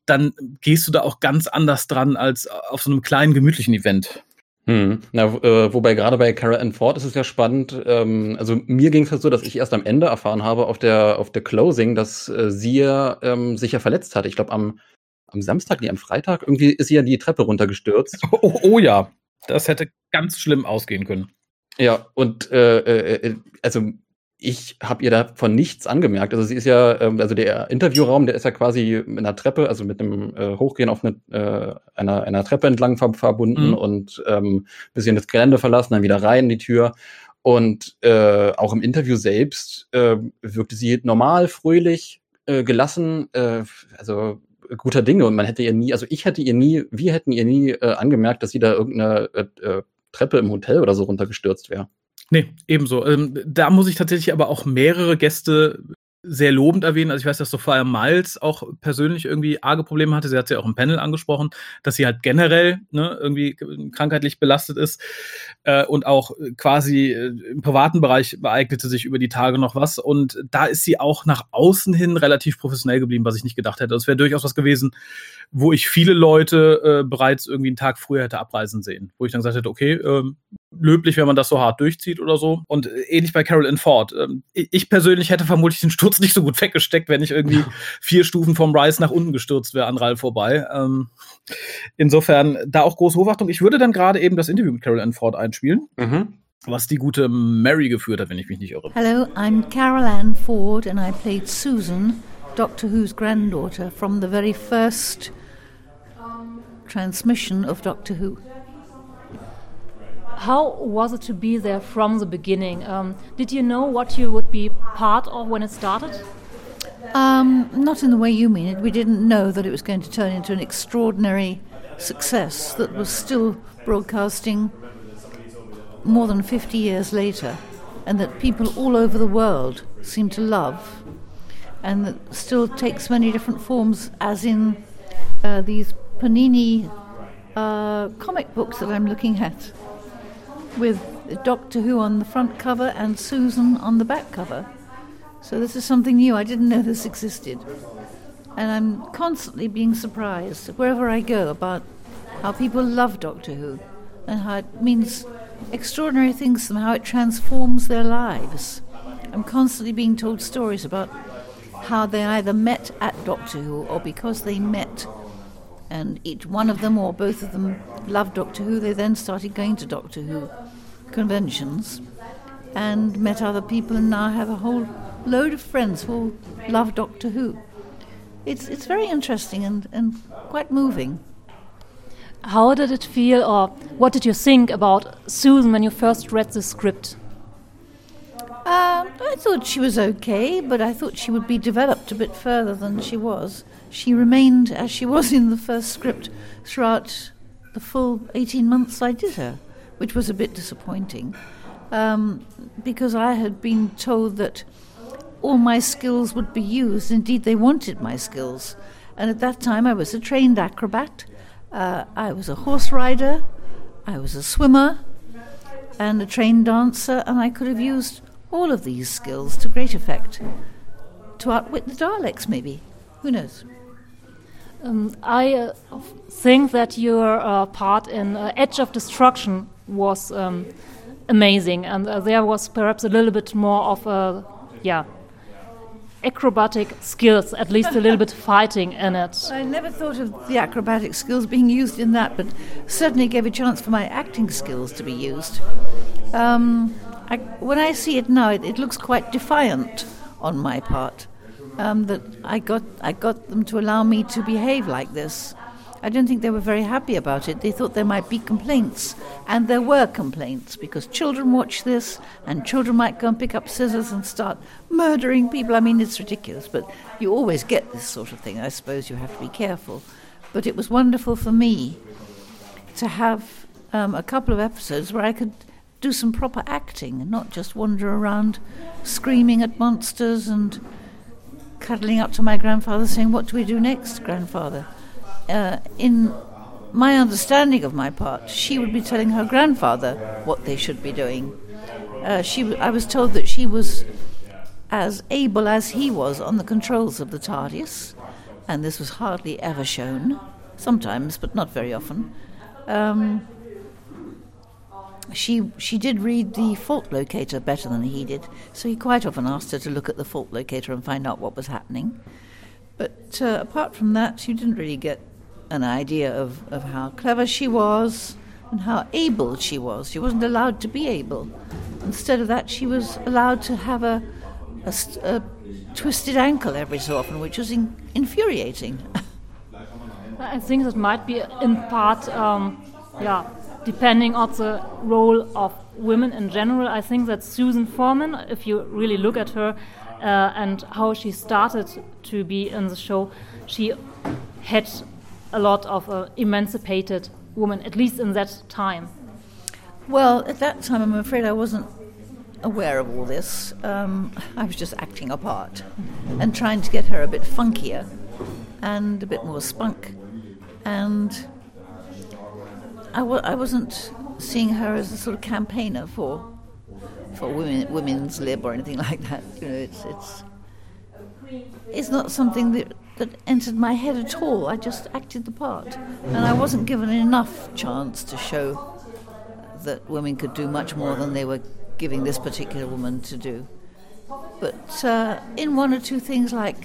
Speaker 3: dann gehst du da auch ganz anders dran als auf so einem kleinen, gemütlichen Event.
Speaker 4: Hm. Na, äh, wobei gerade bei Carol Ann Ford ist es ja spannend. Ähm, also mir ging es halt so, dass ich erst am Ende erfahren habe auf der auf der Closing, dass äh, sie ja ähm, sich ja verletzt hat. Ich glaube am am Samstag, nee, am Freitag irgendwie ist sie ja die Treppe runtergestürzt.
Speaker 3: Oh, oh ja, das hätte ganz schlimm ausgehen können.
Speaker 4: Ja, und äh, äh, äh, also ich habe ihr davon nichts angemerkt. Also sie ist ja, ähm, also der Interviewraum, der ist ja quasi mit einer Treppe, also mit einem äh, Hochgehen auf eine, äh, einer, einer Treppe entlang ver verbunden
Speaker 3: Mhm.
Speaker 4: und ähm, bisschen das Gelände verlassen, dann wieder rein in die Tür. Und äh, auch im Interview selbst äh, wirkte sie normal, fröhlich, äh, gelassen, äh, also guter Dinge. Und man hätte ihr nie, also ich hätte ihr nie, wir hätten ihr nie äh, angemerkt, dass sie da irgendeine äh, äh, Treppe im Hotel oder so runtergestürzt wäre.
Speaker 3: Nee, ebenso. Ähm, da muss ich tatsächlich aber auch mehrere Gäste sehr lobend erwähnen. Also ich weiß, dass Sophia Miles auch persönlich irgendwie arge Probleme hatte. Sie hat ja auch im Panel angesprochen, dass sie halt generell ne, irgendwie krankheitlich belastet ist äh, und auch quasi äh, im privaten Bereich beeignete sich über die Tage noch was. Und da ist sie auch nach außen hin relativ professionell geblieben, was ich nicht gedacht hätte. Das wäre durchaus was gewesen, wo ich viele Leute äh, bereits irgendwie einen Tag früher hätte abreisen sehen. Wo ich dann gesagt hätte, okay, ähm, löblich, wenn man das so hart durchzieht oder so. Und äh, ähnlich bei Carol Ann Ford. Ähm, ich ich persönlich hätte vermutlich den Sturz nicht so gut weggesteckt, wenn ich irgendwie vier Stufen vom Rise nach unten gestürzt wäre an Ralf vorbei. Ähm, insofern da auch große Hochachtung. Ich würde dann gerade eben das Interview mit Carol Ann Ford einspielen, was die gute Mary geführt hat, wenn ich mich nicht irre.
Speaker 6: Hello, I'm Carol Ann Ford, and I played Susan Doctor Who's granddaughter from the very first transmission of Doctor Who.
Speaker 7: How was it to be there from the beginning? Um, did you know what you would be part of when it started?
Speaker 6: Um, not in the way you mean it. We didn't know that it was going to turn into an extraordinary success that was still broadcasting more than 50 years later, and that people all over the world seem to love, and that still takes many different forms, as in uh, these Panini uh, comic books that I'm looking at, with Doctor Who on the front cover and Susan on the back cover. So this is something new. I didn't know this existed. And I'm constantly being surprised wherever I go about how people love Doctor Who and how it means extraordinary things to them, how it transforms their lives. I'm constantly being told stories about how they either met at Doctor Who or because they met and each one of them or both of them loved Doctor Who, they then started going to Doctor Who conventions and met other people and now have a whole load of friends who love Doctor Who. It's, it's very interesting and, and quite moving.
Speaker 7: How did it feel, or what did you think about Susan when you first read the script?
Speaker 6: Um, I thought she was okay, but I thought she would be developed a bit further than she was. She remained as she was in the first script throughout the full 18 months I did her, which was a bit disappointing um, because I had been told that all my skills would be used. Indeed, they wanted my skills. And at that time, I was a trained acrobat, uh, I was a horse rider, I was a swimmer, and a trained dancer, and I could have used all of these skills to great effect to outwit the Daleks, maybe. Who knows?
Speaker 7: Um, I uh, think that your uh, part in uh, Edge of Destruction was um, amazing, and uh, there was perhaps a little bit more of a, yeah, acrobatic skills, at least a little bit fighting in it.
Speaker 6: I never thought of the acrobatic skills being used in that, but certainly gave a chance for my acting skills to be used. Um, I, when I see it now, it, it, looks quite defiant on my part. Um, that I got, I got them to allow me to behave like this. I don't think they were very happy about it. They thought there might be complaints, and there were complaints because children watch this, and children might go and pick up scissors and start murdering people. I mean, it's ridiculous, but you always get this sort of thing. I suppose you have to be careful. But it was wonderful for me to have um, a couple of episodes where I could do some proper acting and not just wander around screaming at monsters and cuddling up to my grandfather saying, What do we do next, grandfather? Uh, in my understanding of my part, she would be telling her grandfather what they should be doing. Uh, she, I was told that she was as able as he was on the controls of the TARDIS, and this was hardly ever shown. Sometimes, but not very often. Um, she she did read the fault locator better than he did, so he quite often asked her to look at the fault locator and find out what was happening. But uh, apart from that, she didn't really get an idea of, of how clever she was and how able she was. She wasn't allowed to be able. Instead of that, she was allowed to have a, a, a twisted ankle every so often, which was in, infuriating.
Speaker 7: I think that might be in part, um, yeah, depending on the role of women in general. I think that Susan Foreman, if you really look at her uh, and how she started to be in the show, she had a lot of uh, emancipated women, at least in that time.
Speaker 6: Well, at that time, I'm afraid I wasn't aware of all this. Um, I was just acting a part and trying to get her a bit funkier and a bit more spunk. And I w- I wasn't seeing her as a sort of campaigner for for women, women's lib or anything like that. You know, it's it's it's not something that that entered my head at all. I just acted the part, and I wasn't given enough chance to show that women could do much more than they were giving this particular woman to do. But uh, in one or two things like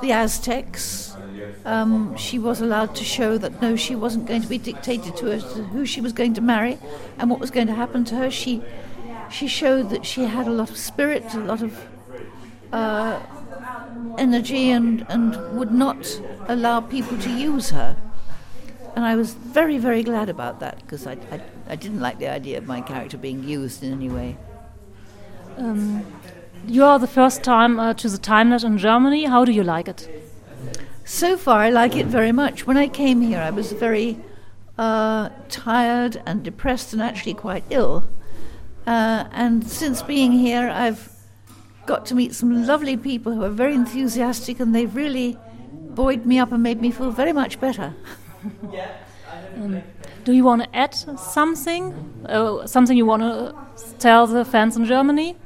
Speaker 6: the Aztecs, um, she was allowed to show that no, she wasn't going to be dictated to as to who she was going to marry and what was going to happen to her. She she showed that she had a lot of spirit, a lot of uh, energy and, and would not allow people to use her. And I was very, very glad about that because I, I, I, didn't like the idea of my character being used in any way.
Speaker 7: Um, you are the first time uh, to the Timeless in Germany. How do you like it?
Speaker 6: So far, I like it very much. When I came here, I was very uh, tired and depressed and actually quite ill. Uh, and since being here, I've got to meet some lovely people who are very enthusiastic and they've really buoyed me up and made me feel very much better.
Speaker 7: um, do you want to add something? Uh, something you want to tell the fans in Germany?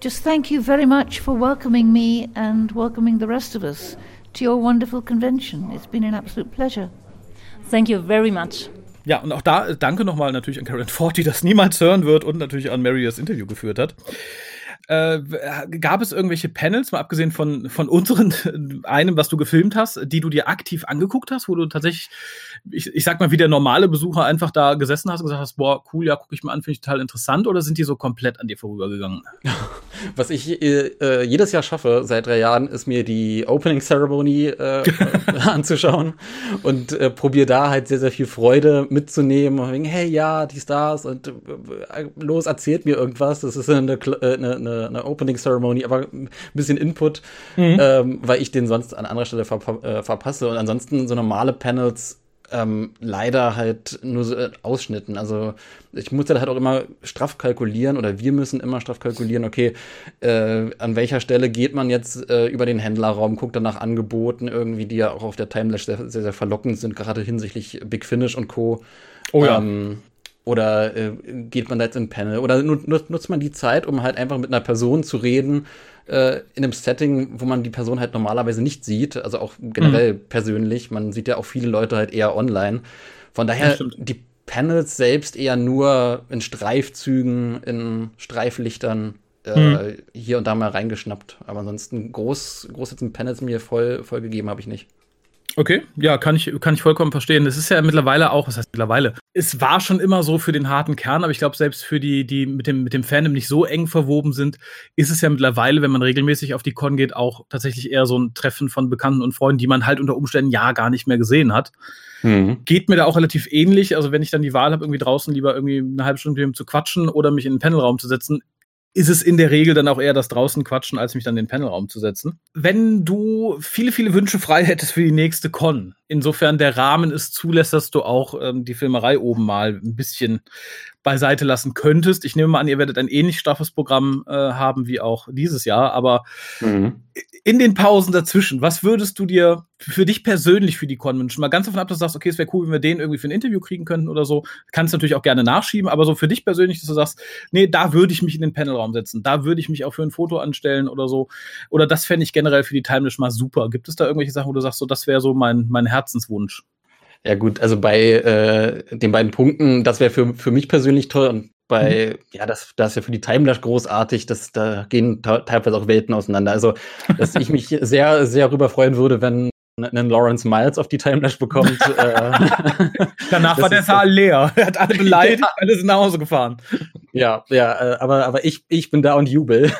Speaker 6: Just thank you very much for welcoming me and welcoming the rest of us to your wonderful convention. It's been an absolute pleasure.
Speaker 7: Thank you very much.
Speaker 3: Ja, und auch da danke nochmal natürlich an Karen Ford, die das niemals hören wird und natürlich an Mary das Interview geführt hat. Äh, gab es irgendwelche Panels, mal abgesehen von, von unseren, einem, was du gefilmt hast, die du dir aktiv angeguckt hast, wo du tatsächlich, ich, ich sag mal, wie der normale Besucher einfach da gesessen hast und gesagt hast, boah, cool, ja, gucke ich mal an, finde ich total interessant, oder sind die so komplett an dir vorübergegangen?
Speaker 4: Was ich äh, jedes Jahr schaffe, seit drei Jahren, ist mir die Opening Ceremony äh, anzuschauen und äh, probiere da halt sehr, sehr viel Freude mitzunehmen und wegen, hey, ja, die Stars und äh, los, erzählt mir irgendwas. Das ist eine, äh, eine, eine eine, Opening Ceremony, aber ein bisschen Input, mhm. ähm, weil ich den sonst an anderer Stelle verpa äh, verpasse. Und ansonsten so normale Panels ähm, leider halt nur so Ausschnitten. Also ich muss halt auch immer straff kalkulieren oder wir müssen immer straff kalkulieren, okay, äh, an welcher Stelle geht man jetzt äh, über den Händlerraum, guckt dann nach Angeboten irgendwie, die ja auch auf der Timelash sehr, sehr, sehr verlockend sind, gerade hinsichtlich Big Finish und Co.
Speaker 3: Oh ja.
Speaker 4: Ähm, oder äh, geht man da jetzt in Panel? Oder nutzt man die Zeit, um halt einfach mit einer Person zu reden, äh, in einem Setting, wo man die Person halt normalerweise nicht sieht, also auch generell mhm. persönlich. Man sieht ja auch viele Leute halt eher online. Von daher die Panels selbst eher nur in Streifzügen, in Streiflichtern äh, mhm. hier und da mal reingeschnappt. Aber ansonsten groß, groß jetzt ein Panels mir voll, voll gegeben habe ich nicht.
Speaker 3: Okay, ja, kann ich, kann ich vollkommen verstehen. Es ist ja mittlerweile auch, was heißt mittlerweile? Es war schon immer so für den harten Kern, aber ich glaube, selbst für die, die mit dem, mit dem Fandom nicht so eng verwoben sind, ist es ja mittlerweile, wenn man regelmäßig auf die Con geht, auch tatsächlich eher so ein Treffen von Bekannten und Freunden, die man halt unter Umständen ja gar nicht mehr gesehen hat. Mhm. Geht mir da auch relativ ähnlich. Also, wenn ich dann die Wahl habe, irgendwie draußen lieber irgendwie eine halbe Stunde mit ihm zu quatschen oder mich in den Panelraum zu setzen, ist es in der Regel dann auch eher das draußen quatschen, als mich dann in den Panelraum zu setzen. Wenn du viele, viele Wünsche frei hättest für die nächste Con, insofern der Rahmen es zulässt, dass du auch ähm, die Filmerei oben mal ein bisschen beiseite lassen könntest. Ich nehme mal an, ihr werdet ein ähnlich straffes Programm äh, haben wie auch dieses Jahr, aber mhm. in den Pausen dazwischen, was würdest du dir für dich persönlich für die Con wünschen? Mal ganz davon ab, dass du sagst, okay, es wäre cool, wenn wir den irgendwie für ein Interview kriegen könnten oder so. Kannst natürlich auch gerne nachschieben, aber so für dich persönlich, dass du sagst, nee, da würde ich mich in den Panelraum setzen, da würde ich mich auch für ein Foto anstellen oder so. Oder das fände ich generell für die Timelash mal super. Gibt es da irgendwelche Sachen, wo du sagst, so, das wäre so mein, mein Herzenswunsch?
Speaker 4: Ja gut, also bei äh, den beiden Punkten, das wäre für, für mich persönlich toll und bei, mhm. ja, das, das ist ja für die Timelash großartig, das, da gehen teilweise auch Welten auseinander. Also, dass ich mich sehr, sehr rüber freuen würde, wenn einen Lawrence Miles auf die Timelash bekommt. äh,
Speaker 3: Danach war der Saal leer. Er hat alle beleidigt, ja. alle sind nach Hause gefahren.
Speaker 4: Ja, ja, äh, aber, aber ich, ich bin da und jubel.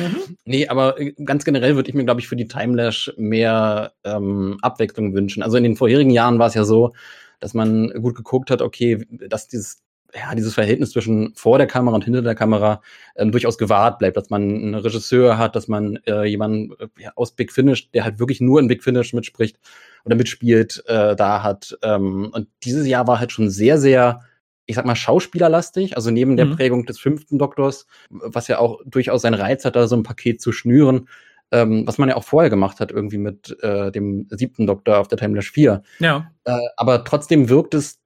Speaker 4: Mhm. Nee, aber äh, ganz generell würde ich mir, glaube ich, für die Timelash mehr ähm, Abwechslung wünschen. Also in den vorherigen Jahren war es ja so, dass man gut geguckt hat, okay, dass dieses ja, dieses Verhältnis zwischen vor der Kamera und hinter der Kamera ähm, durchaus gewahrt bleibt, dass man einen Regisseur hat, dass man äh, jemanden äh, aus Big Finish, der halt wirklich nur in Big Finish mitspricht oder mitspielt, äh, da hat. Ähm, und dieses Jahr war halt schon sehr, sehr ich sag mal, schauspielerlastig, also neben der mhm. Prägung des fünften Doktors, was ja auch durchaus seinen Reiz hat, da so ein Paket zu schnüren, ähm, was man ja auch vorher gemacht hat, irgendwie mit äh, dem siebten Doktor auf der Timelash 4.
Speaker 3: Ja.
Speaker 4: Äh, aber trotzdem wirkt es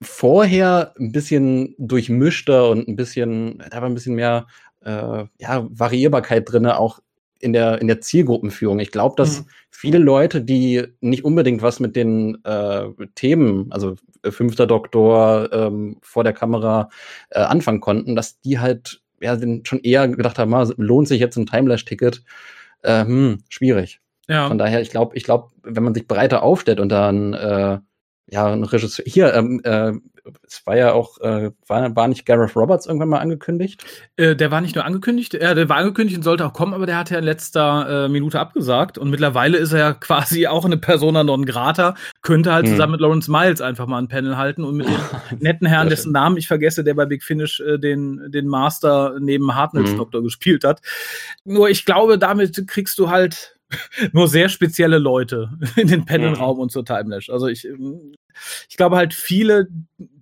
Speaker 4: vorher ein bisschen durchmischter und ein bisschen, da war ein bisschen mehr äh, ja, Variierbarkeit drin, auch in der, in der Zielgruppenführung. Ich glaube, dass mhm. viele Leute, die nicht unbedingt was mit den äh, Themen, also äh, fünfter Doktor ähm, vor der Kamera äh, anfangen konnten, dass die halt ja, schon eher gedacht haben, ah, lohnt sich jetzt ein Timelash-Ticket? Äh, hm, schwierig. Ja. Von daher, ich glaube, ich glaube, wenn man sich breiter aufstellt und dann äh, ja, ein Regisseur. Hier, ähm, äh, es war ja auch, äh, war, war nicht Gareth Roberts irgendwann mal angekündigt?
Speaker 3: Äh, der war nicht nur angekündigt, äh, der war angekündigt und sollte auch kommen, aber der hat ja in letzter äh, Minute abgesagt und mittlerweile ist er ja quasi auch eine Persona non grata, könnte halt hm. zusammen mit Lawrence Miles einfach mal ein Panel halten und mit dem netten Herrn, dessen Namen ich vergesse, der bei Big Finish äh, den, den Master neben Hartnells hm. Doktor gespielt hat. Nur ich glaube, damit kriegst du halt nur sehr spezielle Leute in den Panelraum mhm. und zur Timelash. Also ich, ich glaube halt, viele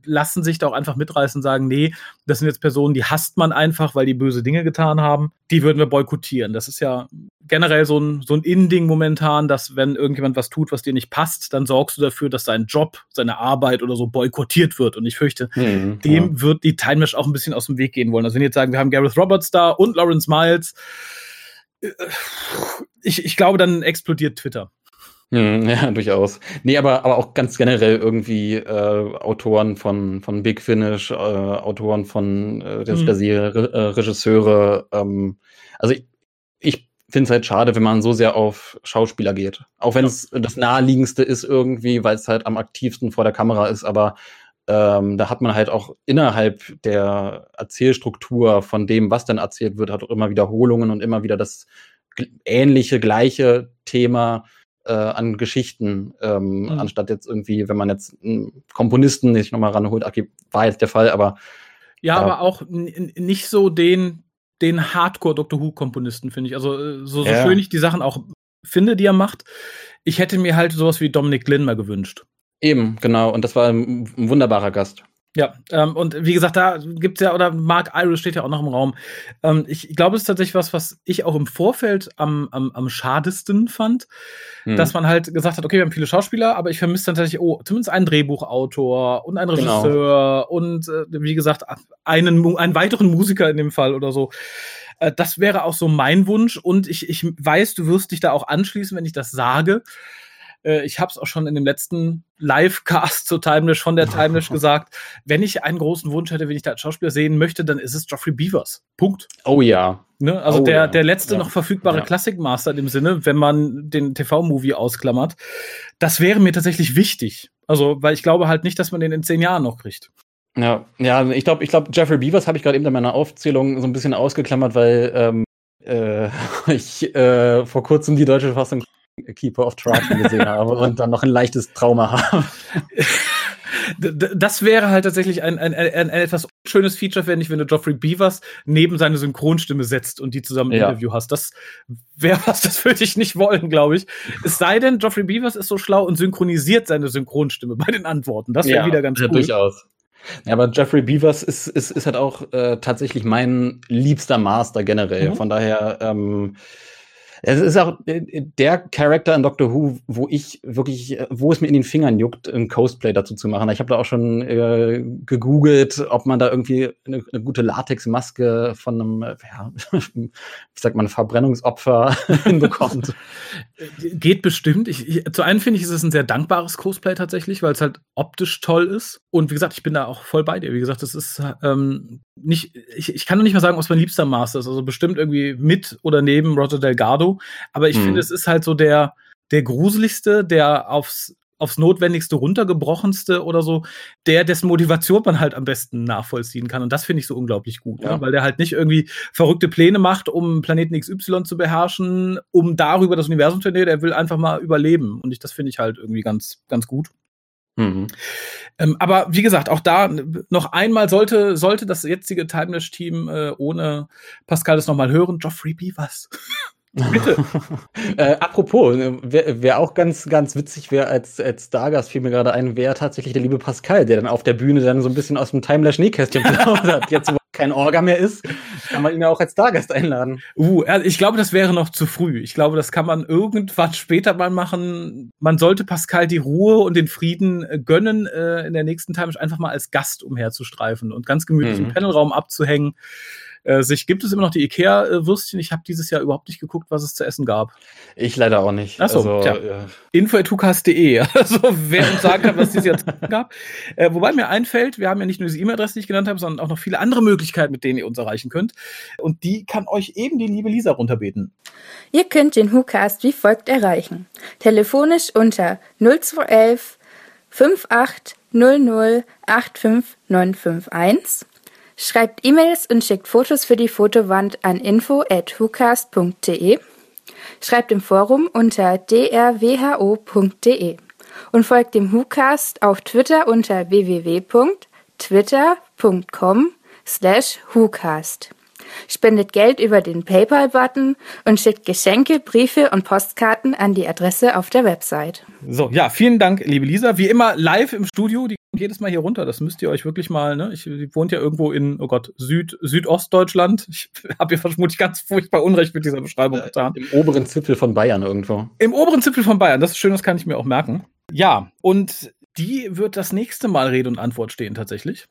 Speaker 3: lassen sich da auch einfach mitreißen und sagen, nee, das sind jetzt Personen, die hasst man einfach, weil die böse Dinge getan haben. Die würden wir boykottieren. Das ist ja generell so ein, so ein Innending momentan, dass wenn irgendjemand was tut, was dir nicht passt, dann sorgst du dafür, dass sein Job, seine Arbeit oder so boykottiert wird. Und ich fürchte, mhm, dem ja. wird die Timelash auch ein bisschen aus dem Weg gehen wollen. Also wenn jetzt sagen, wir haben Gareth Roberts da und Lawrence Miles, ich, ich glaube, dann explodiert Twitter.
Speaker 4: Hm, ja, durchaus. Nee, aber, aber auch ganz generell irgendwie äh, Autoren von, von Big Finish, äh, Autoren von äh, der, mhm. Re äh, Regisseure. Ähm, also ich, ich finde es halt schade, wenn man so sehr auf Schauspieler geht. Auch wenn es ja. das naheliegendste ist irgendwie, weil es halt am aktivsten vor der Kamera ist, aber ähm, da hat man halt auch innerhalb der Erzählstruktur von dem, was dann erzählt wird, hat auch immer Wiederholungen und immer wieder das ähnliche, gleiche Thema äh, an Geschichten, ähm, mhm. anstatt jetzt irgendwie, wenn man jetzt einen Komponisten nicht nochmal ranholt, okay, war jetzt der Fall, aber.
Speaker 3: Ja, ja. aber auch nicht so den, den Hardcore-Doctor Who-Komponisten, finde ich. Also, äh, so, so ja. schön ich die Sachen auch finde, die er macht. Ich hätte mir halt sowas wie Dominic Glynn mal gewünscht.
Speaker 4: Eben, genau. Und das war ein, ein wunderbarer Gast.
Speaker 3: Ja, ähm, und wie gesagt, da gibt's ja, oder Mark Iris steht ja auch noch im Raum. Ähm, ich glaube, es ist tatsächlich was, was ich auch im Vorfeld am, am, am schadesten fand, hm. dass man halt gesagt hat, okay, wir haben viele Schauspieler, aber ich vermisse dann tatsächlich, oh, zumindest einen Drehbuchautor und einen genau. Regisseur genau. und äh, wie gesagt, einen, einen weiteren Musiker in dem Fall oder so. Äh, das wäre auch so mein Wunsch und ich, ich weiß, du wirst dich da auch anschließen, wenn ich das sage. Äh, ich habe es auch schon in dem letzten Live-Cast zur Timelash von der Timelash gesagt. Wenn ich einen großen Wunsch hätte, wenn ich da als Schauspieler sehen möchte, dann ist es Geoffrey Beavers. Punkt.
Speaker 4: Oh ja.
Speaker 3: Ne? Also oh, der, ja. der letzte ja. noch verfügbare ja. Klassikmaster in dem Sinne, wenn man den TV-Movie ausklammert. Das wäre mir tatsächlich wichtig. Also, weil ich glaube halt nicht, dass man den in zehn Jahren noch kriegt.
Speaker 4: Ja, ja, ich glaube, ich glaube, Jeffrey Beavers habe ich gerade eben in meiner Aufzählung so ein bisschen ausgeklammert, weil ähm, äh, ich äh, vor kurzem die deutsche Fassung Keeper of Triton gesehen habe und dann noch ein leichtes Trauma habe.
Speaker 3: Das wäre halt tatsächlich ein, ein, ein, ein etwas schönes Feature, wenn ich, wenn du Geoffrey Beavers neben seine Synchronstimme setzt und die zusammen im ja. Interview hast. Das wäre was, das würde ich nicht wollen, glaube ich. Es sei denn, Geoffrey Beavers ist so schlau und synchronisiert seine Synchronstimme bei den Antworten. Das wäre ja, wieder ganz
Speaker 4: ja, cool. durchaus. Ja, aber Jeffrey Beavers ist, ist, ist halt auch äh, tatsächlich mein liebster Master generell. Mhm. Von daher, ähm, es ist auch äh, der Charakter in Doctor Who, wo ich wirklich, äh, wo es mir in den Fingern juckt, ein Cosplay dazu zu machen. Ich habe da auch schon äh, gegoogelt, ob man da irgendwie eine, eine gute Latexmaske von einem, äh, ja, wie sagt man, Verbrennungsopfer hinbekommt.
Speaker 3: Geht bestimmt. Ich, ich, zu einem finde ich, ist es ein sehr dankbares Cosplay tatsächlich, weil es halt optisch toll ist. Und wie gesagt, ich bin da auch voll bei dir. Wie gesagt, das ist ähm, nicht, ich, ich kann noch nicht mal sagen, was mein liebster Master ist. Also bestimmt irgendwie mit oder neben Roger Delgado. Aber ich mhm. finde, es ist halt so der, der gruseligste, der aufs, aufs Notwendigste runtergebrochenste oder so, der, dessen Motivation man halt am besten nachvollziehen kann. Und das finde ich so unglaublich gut, ja. ne? weil der halt nicht irgendwie verrückte Pläne macht, um Planeten XY zu beherrschen, um darüber das Universum zu ernähren. Er will einfach mal überleben. Und ich, das finde ich halt irgendwie ganz, ganz gut. Mhm. Ähm, aber wie gesagt, auch da noch einmal sollte, sollte das jetzige Timeless-Team äh, ohne Pascal das nochmal hören. Geoffrey Beavers.
Speaker 4: Bitte. äh, apropos, wäre wär auch ganz, ganz witzig, wäre als, als Stargast fiel mir gerade ein, wäre tatsächlich der liebe Pascal, der dann auf der Bühne dann so ein bisschen aus dem Timelash-Nähkästchen hat. Jetzt, wo kein Orga mehr ist, kann man ihn ja auch als Stargast einladen.
Speaker 3: Uh, ich glaube, das wäre noch zu früh. Ich glaube, das kann man irgendwann später mal machen. Man sollte Pascal die Ruhe und den Frieden äh, gönnen, äh, in der nächsten Time einfach mal als Gast umherzustreifen und ganz gemütlich mhm. im Panelraum abzuhängen äh, sich gibt es immer noch die Ikea-Würstchen. Ich habe dieses Jahr überhaupt nicht geguckt, was es zu essen gab.
Speaker 4: Ich leider auch nicht.
Speaker 3: Achso, also, tja. Ja. info.tukas.de. Also wer uns sagen kann, was es dieses Jahr zu essen gab. Äh, wobei mir einfällt, wir haben ja nicht nur diese E-Mail-Adresse, die ich genannt habe, sondern auch noch viele andere Möglichkeiten, mit denen ihr uns erreichen könnt. Und die kann euch eben die liebe Lisa runterbeten.
Speaker 8: Ihr könnt den WhoCast wie folgt erreichen. Telefonisch unter 0211 580085951, schreibt E-Mails und schickt Fotos für die Fotowand an info@whocast.de, schreibt im Forum unter drwho.de und folgt dem WhoCast auf Twitter unter www.twitter.com slash WhoCast. Spendet Geld über den PayPal-Button und schickt Geschenke, Briefe und Postkarten an die Adresse auf der Website.
Speaker 3: So, ja, vielen Dank, liebe Lisa. Wie immer live im Studio. Die kommt jedes Mal hier runter. Das müsst ihr euch wirklich mal, ne? Ich, die wohnt ja irgendwo in, oh Gott, Süd, Südostdeutschland. Ich habe ihr vermutlich ganz furchtbar Unrecht mit dieser Beschreibung getan.
Speaker 4: Im oberen Zipfel von Bayern irgendwo.
Speaker 3: Im oberen Zipfel von Bayern. Das ist schön, das kann ich mir auch merken. Ja, und die wird das nächste Mal Rede und Antwort stehen tatsächlich.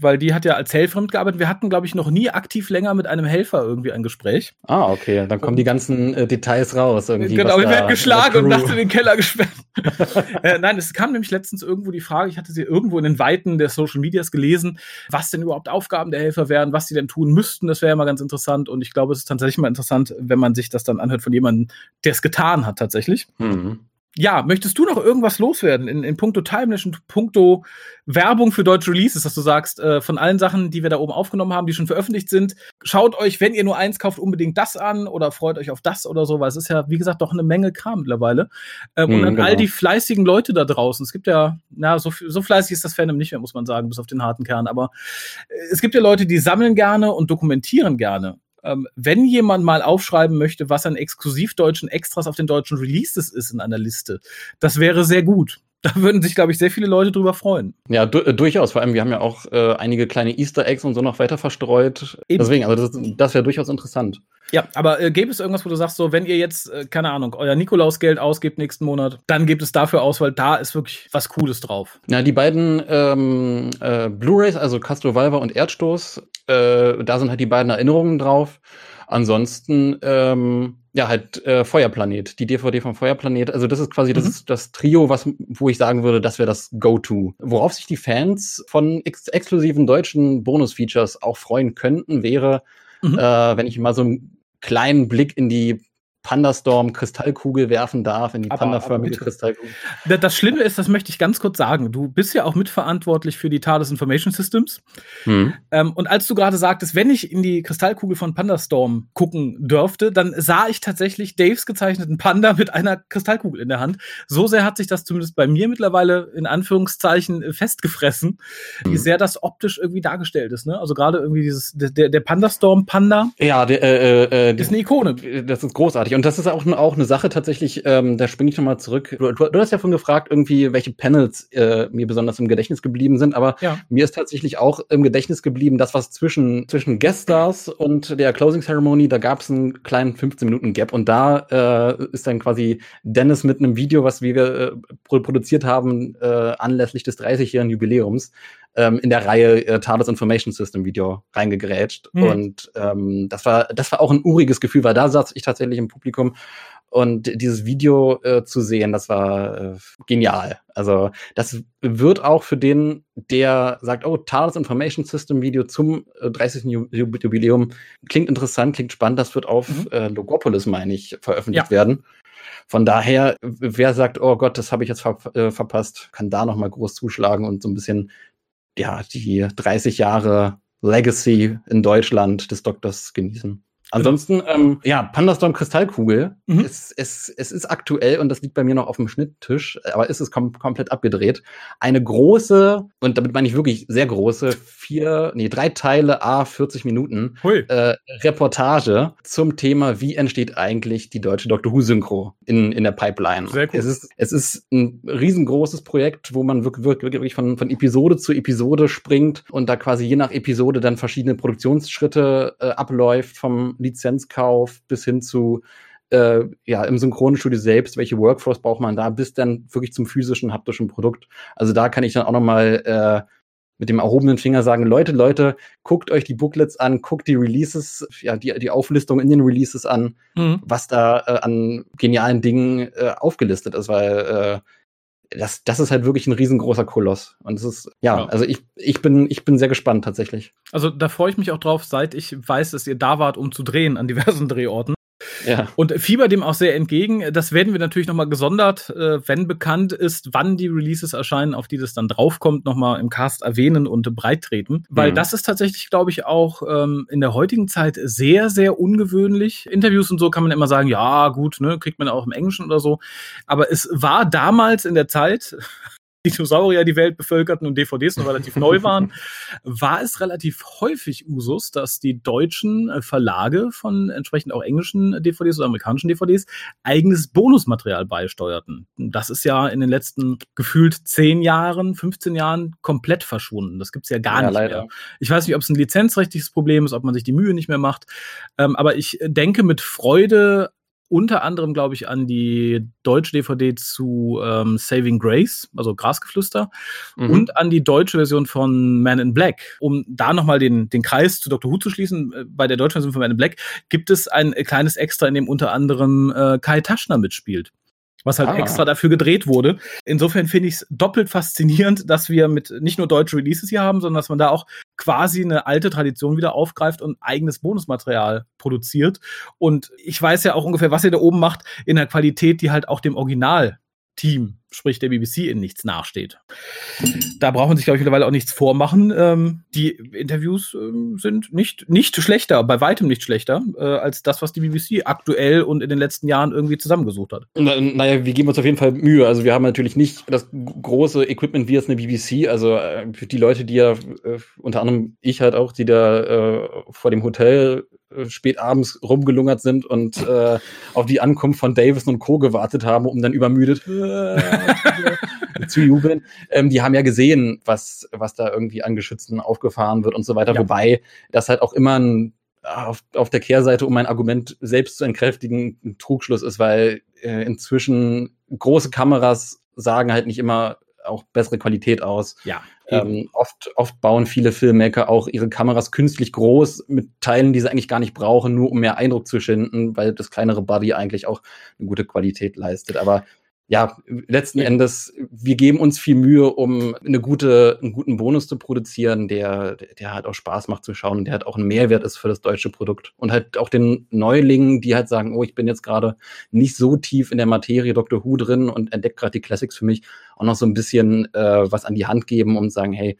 Speaker 3: Weil die hat ja als Helferin gearbeitet. Wir hatten, glaube ich, noch nie aktiv länger mit einem Helfer irgendwie ein Gespräch.
Speaker 4: Ah, okay. Dann kommen die ganzen äh, Details raus. Irgendwie,
Speaker 3: genau,
Speaker 4: was
Speaker 3: ich
Speaker 4: da
Speaker 3: werde geschlagen und nachts in den Keller gesperrt. äh, nein, es kam nämlich letztens irgendwo die Frage, ich hatte sie irgendwo in den Weiten der Social Medias gelesen, was denn überhaupt Aufgaben der Helfer wären, was sie denn tun müssten. Das wäre ja mal ganz interessant. Und ich glaube, es ist tatsächlich mal interessant, wenn man sich das dann anhört von jemandem, der es getan hat tatsächlich.
Speaker 4: Mhm.
Speaker 3: Ja, möchtest du noch irgendwas loswerden in, in puncto Timeless und puncto Werbung für deutsche Releases, dass du sagst, äh, von allen Sachen, die wir da oben aufgenommen haben, die schon veröffentlicht sind, schaut euch, wenn ihr nur eins kauft, unbedingt das an oder freut euch auf das oder so, weil es ist ja, wie gesagt, doch eine Menge Kram mittlerweile. Ähm, und
Speaker 4: Mhm,
Speaker 3: an all
Speaker 4: genau.
Speaker 3: die fleißigen Leute da draußen, es gibt ja, na, so, so fleißig ist das Fandom nicht mehr, muss man sagen, bis auf den harten Kern, aber äh, es gibt ja Leute, die sammeln gerne und dokumentieren gerne. Ähm, wenn jemand mal aufschreiben möchte, was an exklusiv deutschen Extras auf den deutschen Releases ist in einer Liste, das wäre sehr gut. Da würden sich, glaube ich, sehr viele Leute drüber freuen.
Speaker 4: Ja, du, äh, durchaus. Vor allem, wir haben ja auch äh, einige kleine Easter Eggs und so noch weiter verstreut.
Speaker 3: Eben.
Speaker 4: Deswegen, also das, das wäre durchaus interessant.
Speaker 3: Ja, aber äh, gäbe es irgendwas, wo du sagst, so, wenn ihr jetzt, äh, keine Ahnung, euer Nikolausgeld ausgebt nächsten Monat, dann gebt es dafür aus, weil da ist wirklich was Cooles drauf.
Speaker 4: Ja, die beiden ähm, äh, Blu-rays, also Castro Valva und Erdstoß, äh, da sind halt die beiden Erinnerungen drauf. Ansonsten, ähm, ja, halt äh, Feuerplanet, die DVD vom Feuerplanet. Also das ist quasi das,
Speaker 3: Mhm.
Speaker 4: ist das Trio, was, wo ich sagen würde, das wäre das Go-To. Worauf sich die Fans von ex exklusiven deutschen Bonus-Features auch freuen könnten, wäre,
Speaker 3: Mhm.
Speaker 4: äh, wenn ich mal so einen kleinen Blick in die Pandastorm Kristallkugel werfen darf, in die pandaförmige. Kristallkugel.
Speaker 3: Da- Das Schlimme ist, das möchte ich ganz kurz sagen, du bist ja auch mitverantwortlich für die TARDIS Information Systems.
Speaker 4: Hm.
Speaker 3: Ähm, und als du gerade sagtest, wenn ich in die Kristallkugel von Pandastorm gucken dürfte, dann sah ich tatsächlich Daves gezeichneten Panda mit einer Kristallkugel in der Hand. So sehr hat sich das zumindest bei mir mittlerweile in Anführungszeichen äh, festgefressen, wie
Speaker 4: Mhm.
Speaker 3: sehr das optisch irgendwie dargestellt ist. Ne? Also gerade irgendwie dieses, der, der Pandastorm Panda
Speaker 4: Ja, der, äh, äh,
Speaker 3: ist eine Ikone.
Speaker 4: Das ist großartig. Und das ist auch, auch eine Sache tatsächlich, ähm, da springe ich nochmal zurück. Du, du, hast ja von gefragt, irgendwie, welche Panels äh, mir besonders im Gedächtnis geblieben sind, aber
Speaker 3: Ja.
Speaker 4: mir ist tatsächlich auch im Gedächtnis geblieben, das, was zwischen, zwischen Guest Stars und der Closing Ceremony, da gab es einen kleinen 15-Minuten-Gap und da äh, ist dann quasi Dennis mit einem Video, was wir äh, pro- produziert haben, äh, anlässlich des 30-jährigen Jubiläums, ähm, in der Reihe äh, TARDIS Information System Video reingegrätscht.
Speaker 3: Mhm.
Speaker 4: Und ähm, das war, das war auch ein uriges Gefühl, weil da saß ich tatsächlich im Publikum und dieses Video äh, zu sehen, das war äh, genial. Also das wird auch für den, der sagt, oh, TARDIS Information System Video zum äh, 30. Ju- Ju- Jubiläum, klingt interessant, klingt spannend, das wird auf
Speaker 3: Mhm.
Speaker 4: äh, Logopolis, meine ich, veröffentlicht
Speaker 3: Ja.
Speaker 4: werden. Von daher, wer sagt, oh Gott, das habe ich jetzt ver äh, verpasst, kann da noch mal groß zuschlagen und so ein bisschen, ja, die 30 Jahre Legacy in Deutschland des Doktors genießen. Ansonsten, ähm, ja, Pandastorm Kristallkugel.
Speaker 3: Mhm.
Speaker 4: Es, es, es ist aktuell und das liegt bei mir noch auf dem Schnitttisch, aber ist es kom komplett abgedreht. Eine große, und damit meine ich wirklich sehr große, vier, nee, drei Teile, a 40 Minuten,
Speaker 3: Hui.
Speaker 4: äh, Reportage zum Thema, wie entsteht eigentlich die deutsche Doctor Who Synchro in, in der Pipeline.
Speaker 3: Sehr cool.
Speaker 4: Es ist, es ist ein riesengroßes Projekt, wo man wirklich, wirklich, wirklich von, von Episode zu Episode springt und da quasi je nach Episode dann verschiedene Produktionsschritte äh, abläuft, vom Lizenzkauf bis hin zu äh, ja, im Synchronstudio selbst, welche Workflows braucht man da, bis dann wirklich zum physischen, haptischen Produkt. Also da kann ich dann auch noch mal äh, mit dem erhobenen Finger sagen, Leute, Leute, guckt euch die Booklets an, guckt die Releases, ja, die, die Auflistung in den Releases an,
Speaker 3: Mhm.
Speaker 4: was da äh, an genialen Dingen äh, aufgelistet ist, weil äh, das, das ist halt wirklich ein riesengroßer Koloss. Und es ist, ja,
Speaker 3: Ja.
Speaker 4: also ich, ich bin, ich bin sehr gespannt tatsächlich.
Speaker 3: Also da freue ich mich auch drauf, seit ich weiß, dass ihr da wart, um zu drehen an diversen Drehorten. Ja. Und fieber dem auch sehr entgegen. Das werden wir natürlich nochmal gesondert, äh, wenn bekannt ist, wann die Releases erscheinen, auf die das dann draufkommt, nochmal im Cast erwähnen und breit treten. Weil mhm. das ist tatsächlich, glaube ich, auch ähm, in der heutigen Zeit sehr, sehr ungewöhnlich. Interviews und so kann man immer sagen, ja, gut, ne, kriegt man auch im Englischen oder so. Aber es war damals in der Zeit, Dinosaurier die Welt bevölkerten und DVDs noch relativ neu waren, war es relativ häufig Usus, dass die deutschen äh, Verlage von entsprechend auch englischen DVDs oder amerikanischen DVDs eigenes Bonusmaterial beisteuerten. Das ist ja in den letzten gefühlt 10 Jahren, 15 Jahren komplett verschwunden. Das gibt's ja gar ja, nicht leider. mehr. Ich weiß nicht, ob es ein lizenzrechtliches Problem ist, ob man sich die Mühe nicht mehr macht. Ähm, aber ich denke mit Freude unter anderem, glaube ich, an die deutsche DVD zu ähm, Saving Grace, also Grasgeflüster, mhm. und an die deutsche Version von Man in Black. Um da nochmal den, den Kreis zu Dr. Who zu schließen, äh, bei der deutschen Version von Man in Black gibt es ein kleines Extra, in dem unter anderem äh, Kai Taschner mitspielt was halt ah. extra dafür gedreht wurde. Insofern finde ich es doppelt faszinierend, dass wir mit nicht nur deutsche Releases hier haben, sondern dass man da auch quasi eine alte Tradition wieder aufgreift und eigenes Bonusmaterial produziert. Und ich weiß ja auch ungefähr, was ihr da oben macht, in der Qualität, die halt auch dem Original Team, sprich der BBC, in nichts nachsteht. Da braucht man sich, glaube ich, mittlerweile auch nichts vormachen. Ähm, die Interviews ähm, sind nicht, nicht schlechter, bei weitem nicht schlechter, äh, als das, was die BBC aktuell und in den letzten Jahren irgendwie zusammengesucht hat.
Speaker 4: Na, naja, wir geben uns auf jeden Fall Mühe. Also wir haben natürlich nicht das große Equipment wie jetzt eine BBC. Also äh, für die Leute, die ja, äh, unter anderem ich halt auch, die da äh, vor dem Hotel spät abends rumgelungert sind und äh, auf die Ankunft von Davis und Co. gewartet haben, um dann übermüdet äh, zu jubeln. Ähm, die haben ja gesehen, was, was da irgendwie an Geschützen aufgefahren wird und so weiter. Ja. Wobei das halt auch immer ein auf, auf der Kehrseite, um mein Argument selbst zu entkräftigen, ein Trugschluss ist, weil äh, inzwischen große Kameras sagen halt nicht immer auch bessere Qualität aus.
Speaker 3: Ja.
Speaker 4: Ähm, oft, oft bauen viele Filmmaker auch ihre Kameras künstlich groß mit Teilen, die sie eigentlich gar nicht brauchen, nur um mehr Eindruck zu schinden, weil das kleinere Body eigentlich auch eine gute Qualität leistet. Aber ja, letzten Endes, wir geben uns viel Mühe, um eine gute, einen guten Bonus zu produzieren, der, der halt auch Spaß macht zu schauen und der halt auch ein Mehrwert ist für das deutsche Produkt. Und halt auch den Neulingen, die halt sagen, oh, ich bin jetzt gerade nicht so tief in der Materie Dr. Who drin und entdecke gerade die Classics für mich, auch noch so ein bisschen äh, was an die Hand geben und sagen, hey,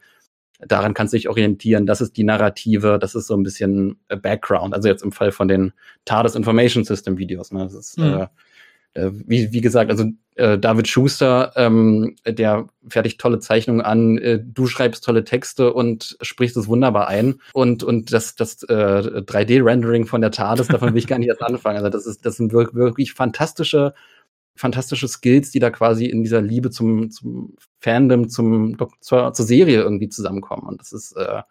Speaker 4: daran kannst du dich orientieren, das ist die Narrative, das ist so ein bisschen Background. Also jetzt im Fall von den TARDIS Information System Videos. Ne? Das ist, mhm. äh, äh, wie, wie gesagt, also äh, David Schuster, ähm, der fertigt tolle Zeichnungen an, äh, du schreibst tolle Texte und sprichst es wunderbar ein. Und, und das, das äh, 3D-Rendering von der TARDIS, davon will ich gar nicht erst anfangen. Also das ist, das sind wirklich fantastische, fantastische Skills, die da quasi in dieser Liebe zum, zum Fandom, zum, zur, zur Serie irgendwie zusammenkommen. Und das ist äh,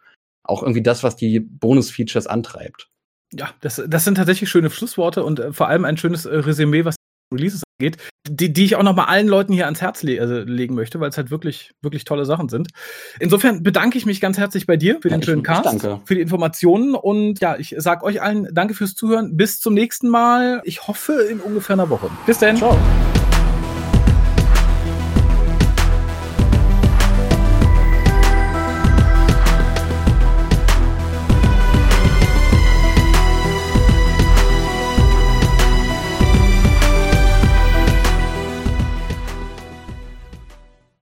Speaker 4: auch irgendwie das, was die Bonus-Features antreibt.
Speaker 3: Ja, das, das sind tatsächlich schöne Schlussworte und äh, vor allem ein schönes äh, Resümee, was Releases angeht, die, die ich auch noch mal allen Leuten hier ans Herz le also legen möchte, weil es halt wirklich, wirklich tolle Sachen sind. Insofern bedanke ich mich ganz herzlich bei dir für ja, den schönen Cast, danke. für die Informationen und ja, ich sag euch allen Danke fürs Zuhören. Bis zum nächsten Mal. Ich hoffe in ungefähr einer Woche. Bis dann. Ciao.